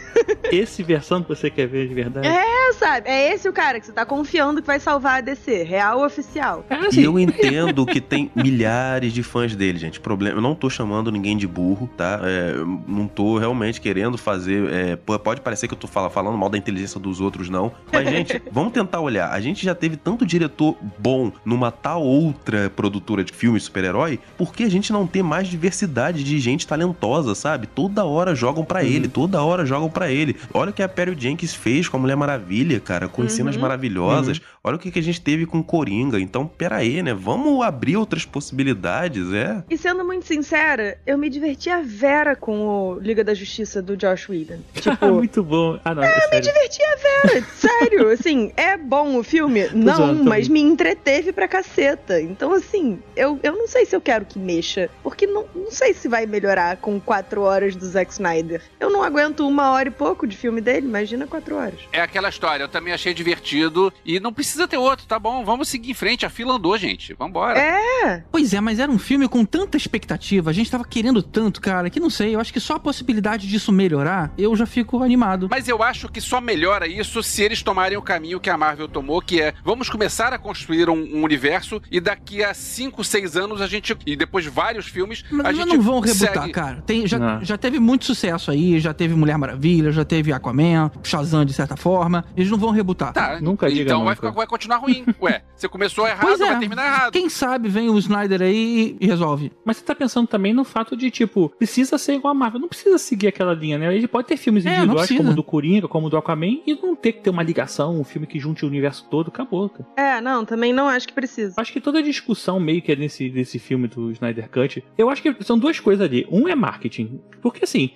Esse versão que você quer ver de verdade. É, sabe? É esse o cara que você tá confiando que vai salvar a DC. Real ou oficial. É E assim, eu entendo que tem milhares de fãs dele, gente. Problema, eu não tô chamando ninguém de burro, tá? É, eu não tô realmente querendo fazer. é, pode parecer que eu tô fala- falando mal da inteligência dos outros, não. Mas, gente, vamos tentar olhar. A gente já teve tanto diretor bom numa tal outra produtora de filmes super-herói, por que a gente não tem mais diversidade de gente talentosa, sabe? Toda hora jogam pra ele, toda hora jogam pra ele. Olha o que a Perry Jenkins fez com a Mulher Maravilha, cara, com cenas Uhum. maravilhosas. Olha o que, que a gente teve com Coringa. Então, pera aí, né? Vamos abrir outras possibilidades, é? E sendo muito sincera, eu me diverti a vera com o Liga da Justiça do Josh Whedon. Tipo, muito bom. Ah, não, é, me sério. diverti a vera, sério. Assim, é bom o filme? Não, mas me entreteve pra caceta. Então, assim, eu, eu não sei se eu quero que mexa. Porque não, não sei se vai melhorar com quatro horas do Zack Snyder. Eu não aguento uma hora e pouco de filme dele, imagina quatro horas. É aquela história, eu também achei divertido e não precisa ter outro, tá bom? Vamos seguir em frente, a fila andou, gente. Vambora. É, Pois é, mas era um filme com tanta expectativa, a gente tava querendo tanto, cara, que não sei, eu acho que só a possibilidade disso melhorar, eu já fico animado. Mas eu acho que só melhora isso se eles tomarem o caminho que a Marvel tomou, que é vamos começar a construir um, um universo e daqui a 5, 6 anos a gente. E depois de vários filmes, Mas a eles gente. não vão rebutar, segue- cara. Tem, já, Não. já teve muito sucesso aí, já teve Mulher Maravilha, já teve Aquaman, Shazam de certa forma. Eles não vão rebutar. Tá, Nunca diga então vai, nunca. ficar- vai continuar ruim. Ué, você começou errado, Pois é. vai terminar errado. Quem sabe vem o Snyder aí e resolve. Mas você tá pensando também no fato de, tipo, precisa ser igual a Marvel. Não precisa seguir aquela linha, né? Ele pode ter filmes É, individuais, precisa. como o do Coringa, como o do Aquaman, e não ter que ter uma ligação, um filme que junte o universo todo. Acabou, cara. é, não, também não acho que precisa. Acho que toda a discussão meio que é nesse, nesse filme do Snyder Cut, eu acho que são duas coisas ali. Um é marketing. Porque assim,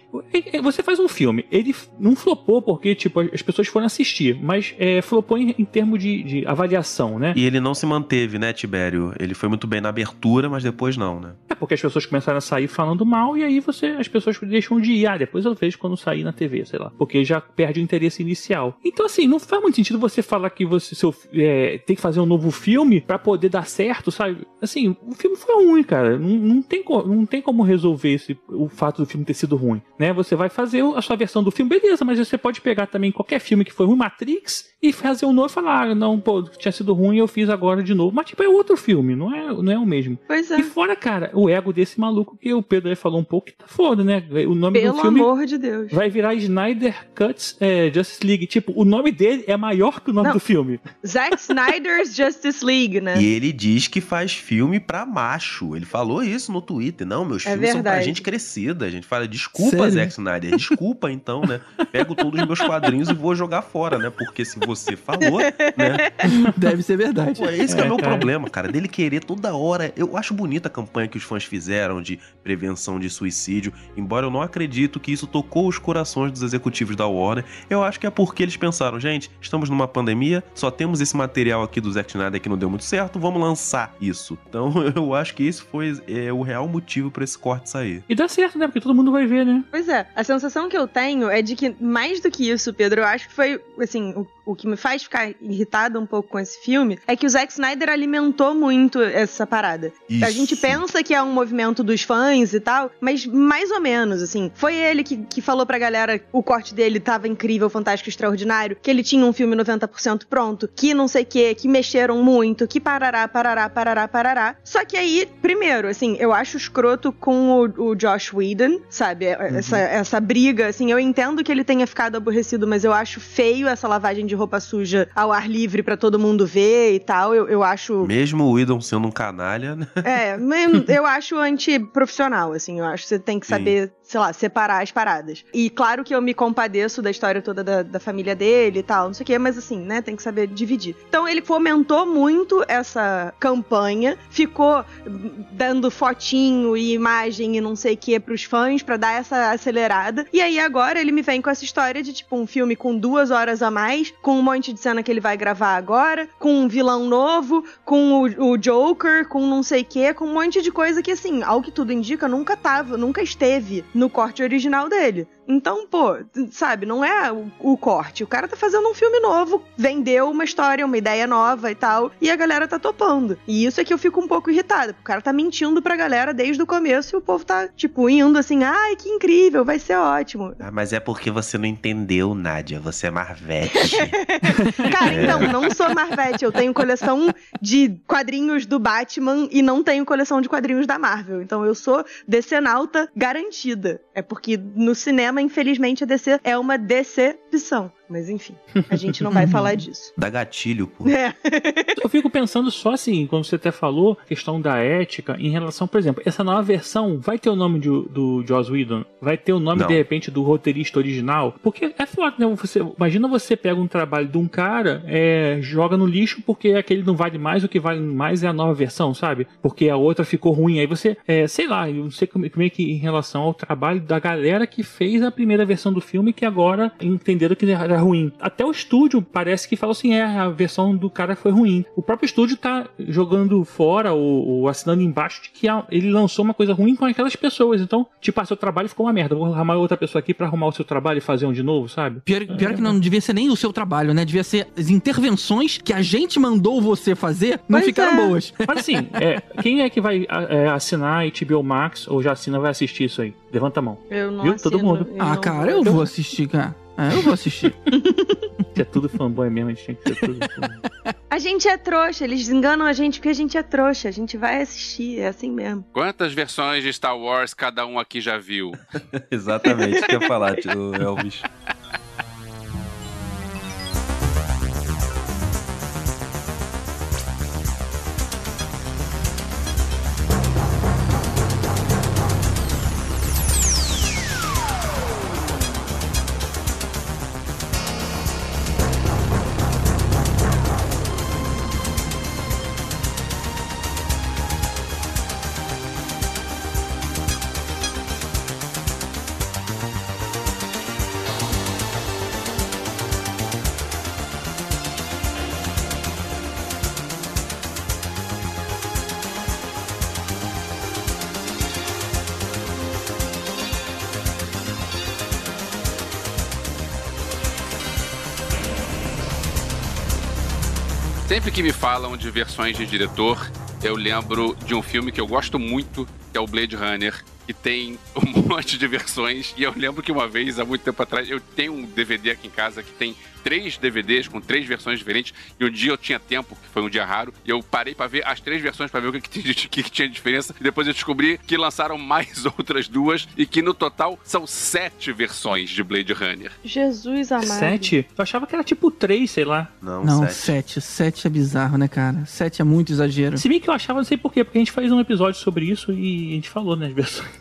você faz um filme, ele não flopou porque, tipo, as pessoas foram assistir, mas é, flopou em, em termos de, de avaliação, né? E ele não se manteve, né, Tibério? Ele foi muito bem na abertura, mas depois não, né? É porque as pessoas começaram a sair falando mal e aí você as pessoas deixam de ir. Ah, depois eu vejo quando sair na TV, sei lá. Porque já perde o interesse inicial. Então, assim, não faz muito sentido você falar que você seu, é, tem que fazer um novo filme pra poder dar certo, sabe? Assim, o filme foi ruim, cara. Não, não, tem, não tem como resolver esse, o fato do filme ter sido ruim, né? Você vai fazer a sua versão do filme, beleza, mas você pode pegar também qualquer filme que foi ruim, Matrix, e fazer um novo e falar, ah, não, pô, tinha sido ruim, eu fiz agora de novo. Mas, tipo, é outro filme, não é, não é o mesmo. Pois é. E fora, cara, o ego desse maluco que o Pedro aí falou um pouco, que tá foda, né? O nome Pelo do filme amor de Deus. vai virar Snyder Cuts é, Justice League. Tipo, o nome dele é maior que o nome Não. do filme. Zack Snyder's Justice League, né? E ele diz que faz filme pra macho. Ele falou isso no Twitter. Não, meus É filmes são pra verdade. gente crescida. A gente fala, desculpa, Sério? Zack Snyder. Desculpa, então, né? Pego todos os meus quadrinhos e vou jogar fora, né? Porque se você falou, né? Deve ser verdade. Pô, esse que é o É, meu cara. problema, cara. Dele querer toda hora. Eu acho bonita a campanha que os fãs fizeram de prevenção de suicídio. Embora eu não acredito que isso tocou os corações dos executivos da Warner. Eu acho que é porque eles pensaram, gente, estamos numa pandemia, só temos esse material aqui do Zack Snyder que não deu muito certo, vamos lançar isso. Então eu acho que esse foi é, o real motivo pra esse corte sair. E dá certo, né? Porque todo mundo vai ver, né? Pois é, a sensação que eu tenho é de que, mais do que isso, Pedro, eu acho que foi, assim, o, o que me faz ficar irritada um pouco com esse filme é que o Zack Snyder alimentou muito essa parada. A gente Isso. pensa que é um movimento dos fãs e tal, mas mais ou menos, assim. Foi ele que, que falou pra galera o corte dele tava incrível, fantástico, extraordinário, que ele tinha um filme 90% pronto, que não sei o que, que mexeram muito, que parará, parará, parará, parará. Só que aí, primeiro, assim, eu acho escroto com o, o Josh Whedon, sabe? Essa, essa briga, assim, eu entendo que ele tenha ficado aborrecido, mas eu acho feio essa lavagem de roupa suja ao ar livre pra todo mundo ver e tal. Eu, eu acho. Mesmo o Whedon sendo um canalha, né? É, mas eu acho antiprofissional, assim. Eu acho que você tem que Sim. saber, sei lá, separar as paradas. E claro que eu me compadeço da história toda da, da família dele e tal, não sei o quê, mas assim, né, tem que saber dividir. Então ele fomentou muito essa campanha, ficou dando fotinho e imagem e não sei o que pros fãs pra dar essa acelerada. E aí agora ele me vem com essa história de tipo um filme com duas horas a mais, com um monte de cena que ele vai gravar agora, com um vilão novo, com o, o Joker, com não sei o que, com um monte de coisa que assim, ao que tudo indica, nunca tava, nunca esteve no corte original dele. Então, pô, sabe, não é o, o corte. O cara tá fazendo um filme novo, vendeu uma história, uma ideia nova e tal, e a galera tá topando. E isso é que eu fico um pouco irritada, porque o cara tá mentindo pra galera desde o começo e o povo tá, tipo, indo assim, ai, que incrível, vai ser ótimo. Ah, mas é porque você não entendeu, Nádia. Você é Marvete. Cara, então, não sou Marvete, eu tenho coleção de quadrinhos do Batman e não tenho coleção de quadrinhos da Marvel. Então eu sou decenalta garantida. É porque no cinema, infelizmente, a DC é uma decepção. Mas enfim, a gente não vai falar disso. Dá gatilho, pô. É. Eu fico pensando só assim, como você até falou, questão da ética em relação, por exemplo, essa nova versão vai ter o nome do, do Joss Whedon? Vai ter o nome, Não. de repente, do roteirista original? Porque é foda, né? Você, imagina você pega um trabalho de um cara, é, joga no lixo porque aquele não vale mais, o que vale mais é a nova versão, sabe? Porque a outra ficou ruim. Aí você, é, sei lá, eu não sei como, como é que em relação ao trabalho da galera que fez a primeira versão do filme que agora entenderam que era ruim. Até o estúdio parece que fala assim: é, a versão do cara foi ruim. O próprio estúdio tá jogando fora ou, ou assinando embaixo de que ele lançou uma coisa ruim com aquelas pessoas. Então, tipo, ah, seu trabalho ficou uma merda. Vou arrumar outra pessoa aqui pra arrumar o seu trabalho e fazer um de novo, sabe? Pior, pior que não devia ser nem o seu trabalho, né? Devia ser as intervenções que a gente mandou você fazer não Pois ficaram é. boas. Mas assim, é, quem é que vai é, assinar HBO Max ou já assina vai assistir isso aí? Levanta a mão. Eu não Viu? Todo assino, mundo. eu Ah, não cara, eu vou assistir, cara. É, eu vou assistir. Se é tudo fanboy mesmo, a gente tem que ser tudo fanboy. A gente é trouxa, eles enganam a gente porque a gente é trouxa. A gente vai assistir, é assim mesmo. Quantas versões de Star Wars cada um aqui já viu? Exatamente, o que eu ia falar, tio Elvis. Sempre que me falam de versões de diretor, eu lembro de um filme que eu gosto muito, que é o Blade Runner, que tem um monte de versões. E eu lembro que uma vez, há muito tempo atrás, eu tenho um DVD aqui em casa que tem três DVDs com três versões diferentes. E um dia eu tinha tempo, que foi um dia raro, e eu parei pra ver as três versões pra ver o que, que, tinha- que que tinha de diferença. E depois eu descobri que lançaram mais outras duas e que no total são sete versões de Blade Runner. Jesus amado. Sete? Eu achava que era tipo três, sei lá. Não, Não, sete. sete. Sete é bizarro, né, cara? Sete é muito exagero. Se bem que eu achava, não sei porquê, porque a gente fez um episódio sobre isso e a gente falou, né, as versões.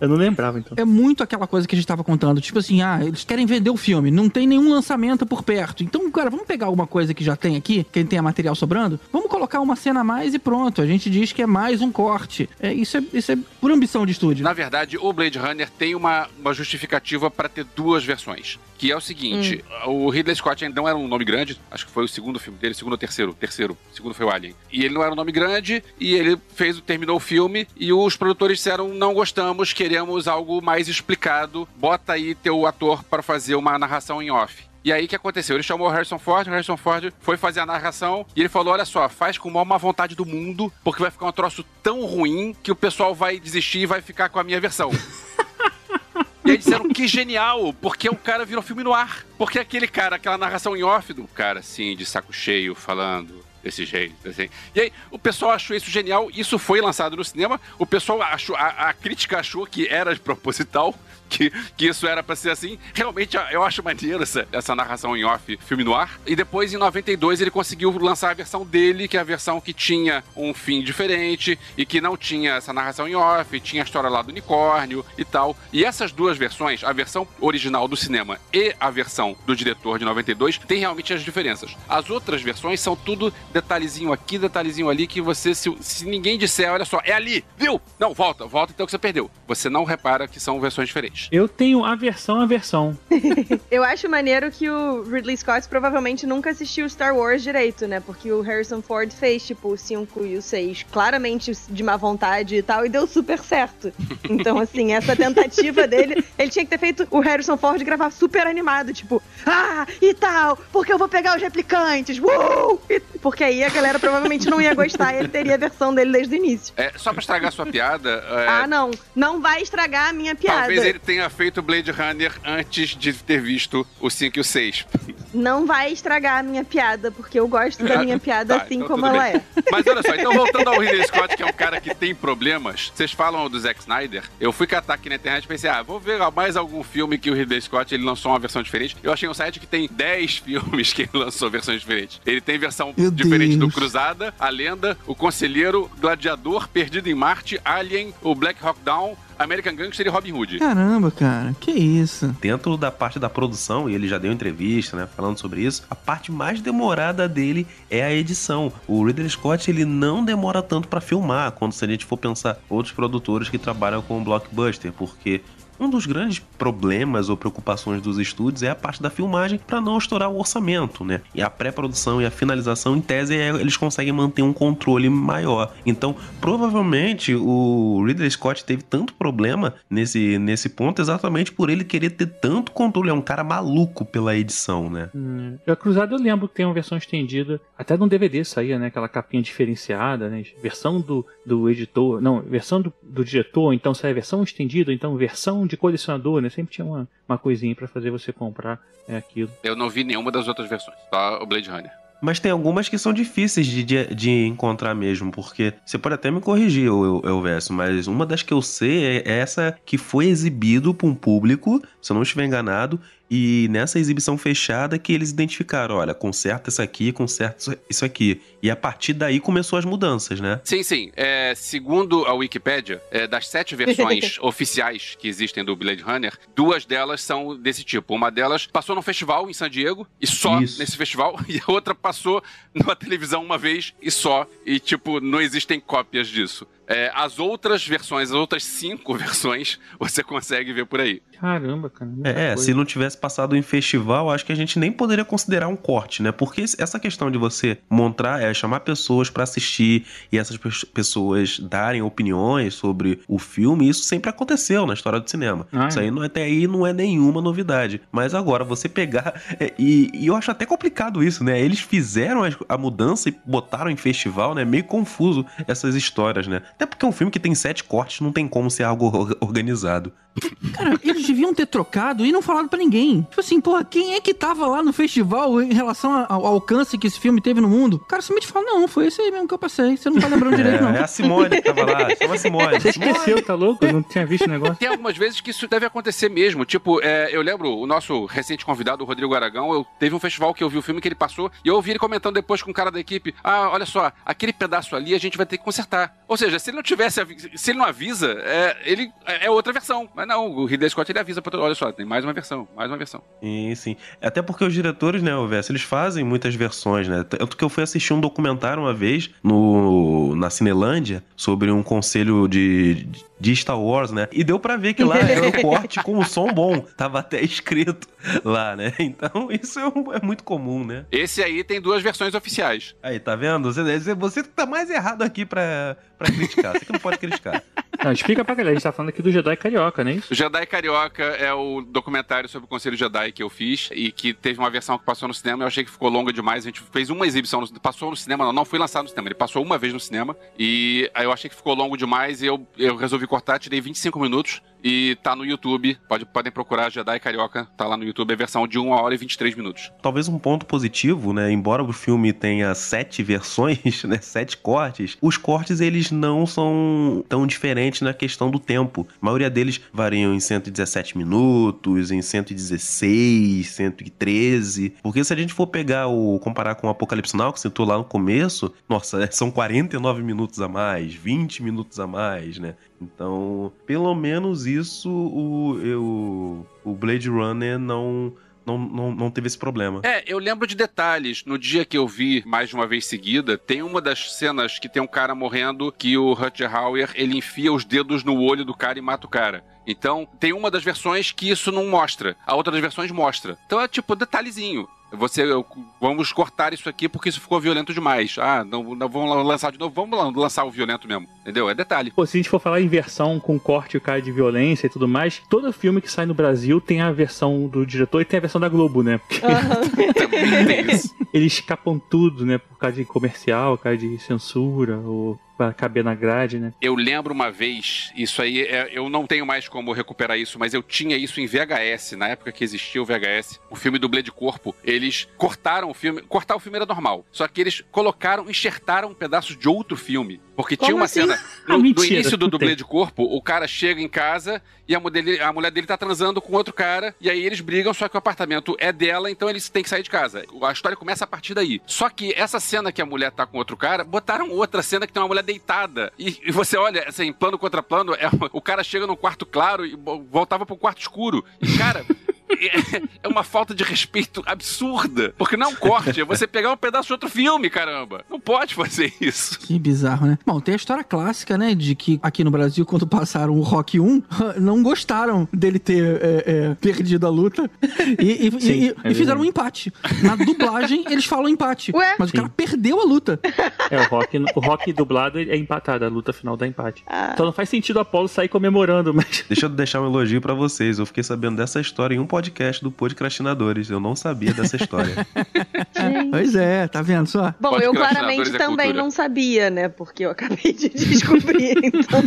eu não lembrava, então. É muito aquela coisa que a gente tava contando. Tipo assim, ah, eles querem vender o filme, não tem nenhum lançamento por perto. Então, cara, vamos pegar alguma coisa que já tem aqui, que tem material sobrando, vamos colocar uma cena a mais e pronto. A gente diz que é mais um corte. É, isso, é, isso é por ambição de estúdio. Na verdade, o Blade Runner tem uma, uma justificativa para ter duas versões. Que é o seguinte: o Ridley Scott ainda não era um nome grande, acho que foi o segundo filme dele, segundo ou terceiro, terceiro, o segundo foi o Alien. E ele não era um nome grande, e ele fez, terminou o filme, e os produtores disseram: não gostamos, queremos algo mais explicado, bota aí teu ator para fazer uma narração em off. E aí o que aconteceu? Ele chamou o Harrison Ford, o Harrison Ford foi fazer a narração e ele falou: olha só, faz com a maior má vontade do mundo, porque vai ficar um troço tão ruim que o pessoal vai desistir e vai ficar com a minha versão. E aí disseram que genial, porque o cara virou filme no ar. Porque aquele cara, aquela narração em off do cara assim, de saco cheio, falando. Desses reis. Assim. E aí, o pessoal achou isso genial, isso foi lançado no cinema, o pessoal achou, a, a crítica achou que era proposital, que, que isso era pra ser assim. Realmente, eu acho maneiro essa, essa narração em off, filme no ar. E depois, em 92, ele conseguiu lançar a versão dele, que é a versão que tinha um fim diferente e que não tinha essa narração em off, tinha a história lá do unicórnio e tal. E essas duas versões, a versão original do cinema e a versão do diretor de 92, tem realmente as diferenças. As outras versões são tudo detalhezinho aqui, detalhezinho ali, que você, se, se ninguém disser, olha só, é ali, viu? Não, volta, volta então que você perdeu. Você não repara que são versões diferentes. Eu tenho a versão a versão. Eu acho maneiro que o Ridley Scott provavelmente nunca assistiu Star Wars direito, né? Porque o Harrison Ford fez, tipo, o 5 e o 6 claramente de má vontade e tal, e deu super certo. Então, assim, essa tentativa dele, ele tinha que ter feito o Harrison Ford gravar super animado, tipo, ah, e tal, porque eu vou pegar os replicantes, uh! Porque aí a galera provavelmente não ia gostar e ele teria a versão dele desde o início. É, só pra estragar sua piada, é, Ah, não, não vai estragar a minha piada. talvez ele tenha feito Blade Runner antes de ter visto o 5 e o 6. Não vai estragar a minha piada, porque eu gosto da minha piada Tá, assim então como ela bem. é. Mas olha só, então voltando ao Ridley Scott, que é um cara que tem problemas, vocês falam do Zack Snyder, eu fui catar aqui na internet e pensei, ah, vou ver mais algum filme que o Ridley Scott ele lançou uma versão diferente. Eu achei um site que tem 10 filmes que ele lançou versões diferentes. Ele tem versão Meu diferente do Deus. Cruzada, A Lenda, O Conselheiro, Gladiador, Perdido em Marte, Alien, o Black Hawk Down, American Gangster e Robin Hood. Caramba, cara, que isso? Dentro da parte da produção, e ele já deu entrevista, né, falando sobre isso, a parte mais demorada dele é a edição. O Ridley Scott, ele não demora tanto pra filmar, quando se a gente for pensar outros produtores que trabalham com blockbuster, porque um dos grandes problemas ou preocupações dos estúdios é a parte da filmagem para não estourar o orçamento, né? E a pré-produção e a finalização, em tese, é- eles conseguem manter um controle maior. Então, provavelmente, o Ridley Scott teve tanto problema nesse, nesse ponto exatamente por ele querer ter tanto controle. É um cara maluco pela edição, né? Hum, a Cruzada eu lembro que tem uma versão estendida, até no DVD saía, né? Aquela capinha diferenciada, né? Versão do, do editor, não, versão do, do diretor, então sai versão estendida, então versão de colecionador, né? Sempre tinha uma, uma coisinha pra fazer você comprar é, aquilo. Eu não vi nenhuma das outras versões, só o Blade Runner. Mas tem algumas que são difíceis de, de, de encontrar mesmo, porque você pode até me corrigir, eu, eu verso, mas uma das que eu sei é essa que foi exibido para um público, se eu não estiver enganado, e nessa exibição fechada que eles identificaram, olha, conserta isso aqui, conserta isso- aqui. E a partir daí começou as mudanças, né? Sim, sim. É, segundo a Wikipédia, é, das sete versões oficiais que existem do Blade Runner, duas delas são desse tipo. Uma delas passou num festival em San Diego, e só Isso. nesse festival, e a outra passou numa televisão uma vez e só. E, tipo, não existem cópias disso. É, as outras versões, as outras cinco versões, você consegue ver por aí. Caramba, cara. É, coisa. se não tivesse passado em festival, acho que a gente nem poderia considerar um corte, né? Porque essa questão de você montar, é, chamar pessoas pra assistir e essas pe- pessoas darem opiniões sobre o filme, isso sempre aconteceu na história do cinema. Ah, é. isso aí não, até aí não é nenhuma novidade. Mas agora, você pegar. é, e, e eu acho até complicado isso, né? Eles fizeram a, a mudança e botaram em festival, né? Meio confuso essas histórias, né? Até porque um filme que tem sete cortes não tem como ser algo or- organizado. Cara, eles deviam ter trocado e não falado pra ninguém. Tipo assim, porra, quem é que tava lá no festival em relação ao alcance que esse filme teve no mundo? O cara simplesmente fala, não, foi esse aí mesmo que eu passei. Você não tá lembrando direito, não. É, é a Simone que tava lá. Chama a Simone. Você esqueceu, tá louco? Eu não tinha visto o negócio. Tem algumas vezes que isso deve acontecer mesmo. Tipo, é, eu lembro o nosso recente convidado, o Rodrigo Aragão, eu teve um festival que eu vi o filme que ele passou e eu ouvi ele comentando depois com um cara da equipe: Ah, olha só, aquele pedaço ali a gente vai ter que consertar. Ou seja, se ele não tivesse, se ele não avisa, é, ele é outra versão. Mas não, o Ridley Scott ele avisa pra todo, olha só, tem mais uma versão, mais uma versão. Sim, sim. Até porque os diretores, né, Ovessa, eles fazem muitas versões, né? Tanto que eu fui assistir um documentário uma vez no, na Cinelândia sobre um conselho de, de Star Wars, né? E deu pra ver que lá era o corte com o som bom. Tava até escrito lá, né? Então isso é, um- é muito comum, né? Esse aí tem duas versões oficiais. Aí, tá vendo? Você, você que tá mais errado aqui pra, pra criticar. Você que não pode criticar. Não, explica pra galera, a gente tá falando aqui do Jedi Carioca, não é isso? Jedi Carioca é o documentário sobre o Conselho Jedi que eu fiz e que teve uma versão que passou no cinema. Eu achei que ficou longa demais. A gente fez uma exibição, no- passou no cinema, não, não foi lançado no cinema. Ele passou uma vez no cinema e aí eu achei que ficou longo demais e eu, eu resolvi cortar, tirei 25 minutos e tá no YouTube. Pode, podem procurar Jedi Carioca, tá lá no YouTube, é versão de 1 hora e 23 minutos. Talvez um ponto positivo, né? Embora o filme tenha sete versões, né? Sete cortes, os cortes eles não são tão diferentes na questão do tempo. A maioria deles variam em 117 minutos, em 116, 113. Porque se a gente for pegar o. comparar com o Apocalipse Now, que citou lá no começo, nossa, são 49 minutos a mais, 20 minutos a mais, né? Então, pelo menos isso o, eu, o Blade Runner não, não, não, não teve esse problema. É, eu lembro de detalhes. No dia que eu vi mais de uma vez seguida, tem uma das cenas que tem um cara morrendo que o Rutger Hauer, ele enfia os dedos no olho do cara e mata o cara. Então, tem uma das versões que isso não mostra. A outra das versões mostra. Então é tipo detalhezinho. Você, vamos cortar isso aqui porque isso ficou violento demais. Ah, não, não vamos lançar de novo. Vamos lançar o violento mesmo. Entendeu? É detalhe. Pô, se a gente for falar em versão com corte e cara de violência e tudo mais, todo filme que sai no Brasil tem a versão do diretor e tem a versão da Globo, né? Isso. Eles escapam tudo, né? Por causa de comercial, por causa de censura, ou pra caber na grade, né? Eu lembro uma vez, isso aí, é- eu não tenho mais como recuperar isso, mas eu tinha isso em VHS, na época que existia o VHS, o filme Dublê de Corpo. Eles cortaram o filme, cortar o filme era normal, só que eles colocaram, enxertaram pedaços de outro filme. Porque tinha Como uma assim? cena Ah, no, no mentira, início do dublê de corpo, o cara chega em casa e a mulher, dele, a mulher dele tá transando com outro cara, e aí eles brigam, só que o apartamento é dela, então eles têm que sair de casa. A história começa a partir daí. Só que essa cena que a mulher tá com outro cara, botaram outra cena que tem uma mulher deitada. E, e você olha, assim, plano contra plano, é o cara chega num quarto claro e voltava pro quarto escuro. E, cara. uma falta de respeito absurda. Porque não é um corte, é você pegar um pedaço de outro filme, caramba. Não pode fazer isso. Que bizarro, né? Bom, tem a história clássica, né? De que aqui no Brasil, quando passaram o Rock 1, não gostaram dele ter é, é, perdido a luta. E, e- Sim, e- é e fizeram um empate. Na dublagem, eles falam empate. Ué? Mas Sim. o cara perdeu a luta. É, o rock, o rock dublado é empatado, a luta final dá empate. Ah. Então não faz sentido o Apollo sair comemorando, mas. Deixa eu deixar um elogio pra vocês. Eu fiquei sabendo dessa história em um podcast do Podcrastinadores. Eu não sabia dessa história. Pois é, tá vendo só? Bom, eu Podcastinadores claramente é também cultura. não sabia, né? Porque eu acabei de descobrir, então.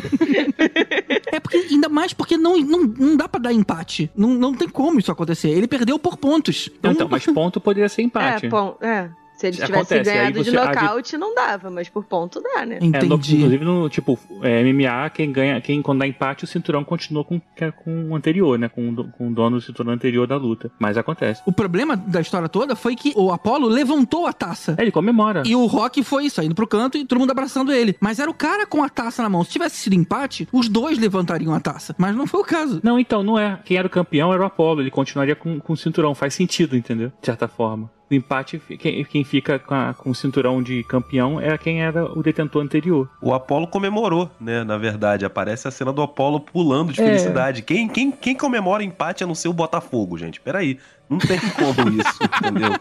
É porque, ainda mais porque não, não, não dá pra dar empate. Não, não tem como isso acontecer. Ele perdeu por pontos. Não, então, mas ponto poderia ser empate. É, bom, é. Se ele tivesse Acontece, ganhado de você- a nocaute, não dava, mas por ponto dá, né? É, no- Entendi. inclusive, no tipo, é, MMA, quem ganha, quem quando dá empate, o cinturão continua com, que é com o anterior, né? Com, com o dono do cinturão anterior da luta. Mas acontece. O problema da história toda foi que o Apollo levantou a taça. É, ele comemora. E o Rock foi saindo pro canto e todo mundo abraçando ele. Mas era o cara com a taça na mão. Se tivesse sido empate, os dois levantariam a taça. Mas não foi o caso. Não, então, não é. Quem era o campeão era o Apollo. Ele continuaria com, com o cinturão. Faz sentido, entendeu? De certa forma. O empate, quem, quem fica com, a- com o cinturão de campeão é quem era o detentor anterior. O Apolo comemorou, né? Na verdade, aparece a cena do Apolo pulando de É. felicidade. Quem, quem, quem comemora empate a não ser o Botafogo, gente? Peraí. Não tem como isso, entendeu?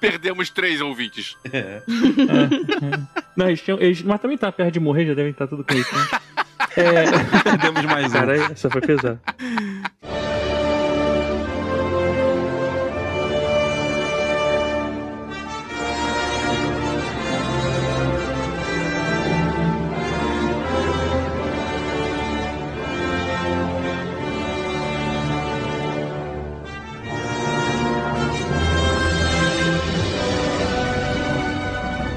Perdemos três ouvintes. É. Não, eles, tinham, eles mas também tá perto de morrer, já devem estar tudo com isso. Né? É, Perdemos mais um. cara, essa foi pesada.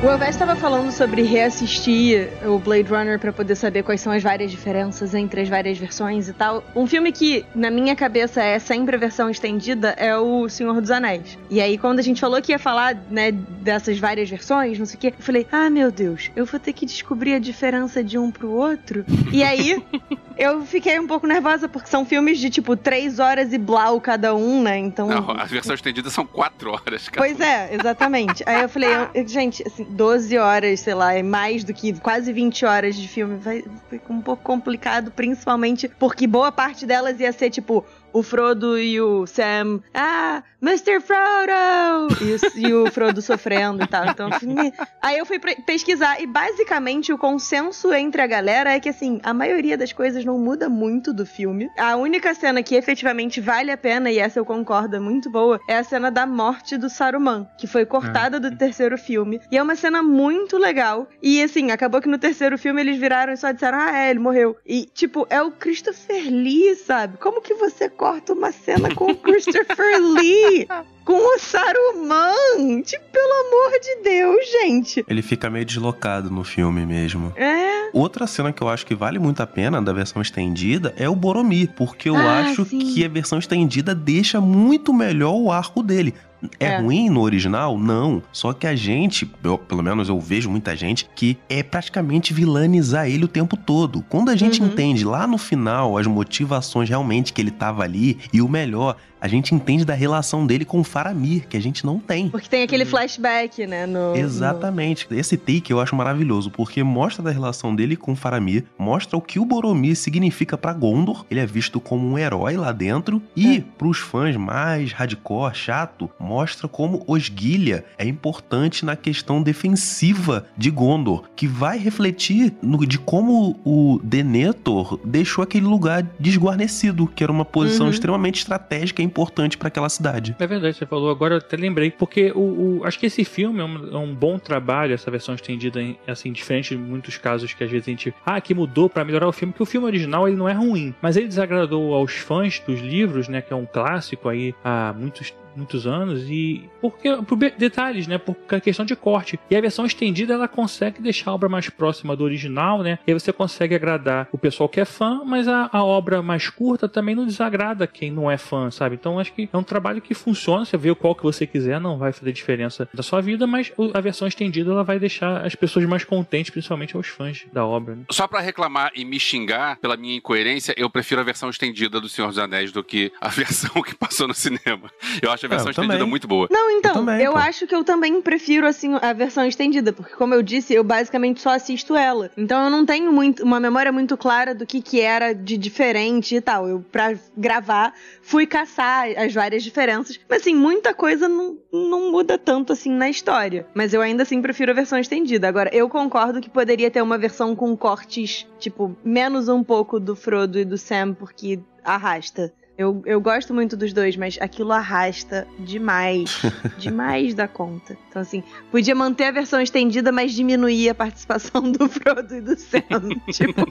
O Elvis estava falando sobre reassistir o Blade Runner pra poder saber quais são as várias diferenças entre as várias versões e tal. Um filme que, na minha cabeça, é sempre a versão estendida é o Senhor dos Anéis. E aí, quando a gente falou que ia falar, né, dessas várias versões, não sei o quê, eu falei, ah, meu Deus, eu vou ter que descobrir a diferença de um pro outro. E aí, eu fiquei um pouco nervosa, porque são filmes de, tipo, três horas e blau cada um, né? Então. Não, a versão estendida são quatro horas, cara. Pois é, exatamente. Aí eu falei, eu- gente, assim, 12 horas, sei lá, é mais do que quase 20 horas de filme. Vai ficar um pouco complicado, principalmente porque boa parte delas ia ser, tipo, o Frodo e o Sam, ah, Mr. Frodo! E, o- e o Frodo sofrendo e tal. Então, assim, aí eu fui pesquisar e basicamente o consenso entre a galera é que, assim, a maioria das coisas não muda muito do filme. A única cena que efetivamente vale a pena, e essa eu concordo, é muito boa, é a cena da morte do Saruman, que foi cortada do terceiro filme. E é uma cena muito legal. E, assim, acabou que no terceiro filme eles viraram e só disseram, ah, é, ele morreu. E, tipo, é o Christopher Lee, sabe? Como que você corta uma cena com o Christopher Lee? Com o Saruman? Tipo, pelo amor de Deus, gente. Ele fica meio deslocado no filme mesmo. É. Outra cena que eu acho que vale muito a pena da versão estendida é o Boromir, porque eu Ah, acho sim. que a versão estendida deixa muito melhor o arco dele. É, É. ruim no original? Não. Só que a gente, eu- pelo menos eu vejo muita gente, que é praticamente vilanizar ele o tempo todo. Quando a gente Uhum. entende lá no final as motivações realmente que ele tava ali, e o melhor, a gente entende da relação dele com o Faramir, que a gente não tem. Porque tem aquele flashback, né? No, Exatamente. Esse take eu acho maravilhoso, porque mostra da relação dele com o Faramir, mostra o que o Boromir significa pra Gondor. Ele é visto como um herói lá dentro. E, pros fãs mais hardcore, chato, mostra como Osgilha é importante na questão defensiva de Gondor, que vai refletir no, de como o Denethor deixou aquele lugar desguarnecido, que era uma posição Uhum. extremamente estratégica e importante pra aquela cidade. É verdade, você falou agora, eu até lembrei, porque o, o- acho que esse filme é um, é um bom trabalho, essa versão estendida, em, assim, diferente de muitos casos que às vezes a gente, ah, que mudou pra melhorar o filme, que o filme original ele não é ruim, mas ele desagradou aos fãs dos livros, né, que é um clássico aí há muitos muitos anos e porque por detalhes, né, por questão de corte. E a versão estendida ela consegue deixar a obra mais próxima do original, né? E aí você consegue agradar o pessoal que é fã, mas a, a obra mais curta também não desagrada quem não é fã, sabe? Então acho que é um trabalho que funciona, você vê qual que você quiser, não vai fazer diferença da sua vida, mas a versão estendida ela vai deixar as pessoas mais contentes, principalmente aos fãs da obra. Né? Só pra reclamar e me xingar pela minha incoerência, eu prefiro a versão estendida do Senhor dos Anéis do que a versão que passou no cinema. Eu acho a versão eu estendida também. muito boa. Não, então, eu, também, pô. acho que eu também prefiro, assim, a versão estendida, porque, como eu disse, eu basicamente só assisto ela. Então eu não tenho muito, uma memória muito clara do que, que era de diferente e tal. Eu, pra gravar, fui caçar as várias diferenças. Mas, assim, muita coisa não, não muda tanto, assim, na história. Mas eu ainda assim prefiro a versão estendida. Agora, eu concordo que poderia ter uma versão com cortes, tipo, menos um pouco do Frodo e do Sam, porque arrasta. Eu, eu gosto muito dos dois, mas aquilo arrasta demais. demais da conta. Então, assim, podia manter a versão estendida, mas diminuir a participação do Frodo e do Sam. tipo,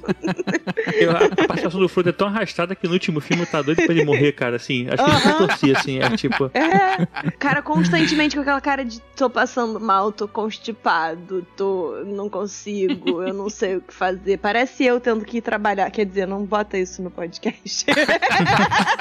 Eu- a participação do Frodo é tão arrastada que no último filme eu tá doido pra ele morrer, cara, assim. Acho que eu torci, assim, é tipo... é. Cara, constantemente com aquela cara de tô passando mal, tô constipado, tô. não consigo, eu não sei o que fazer. Parece eu tendo que ir trabalhar. Quer dizer, não bota isso no podcast.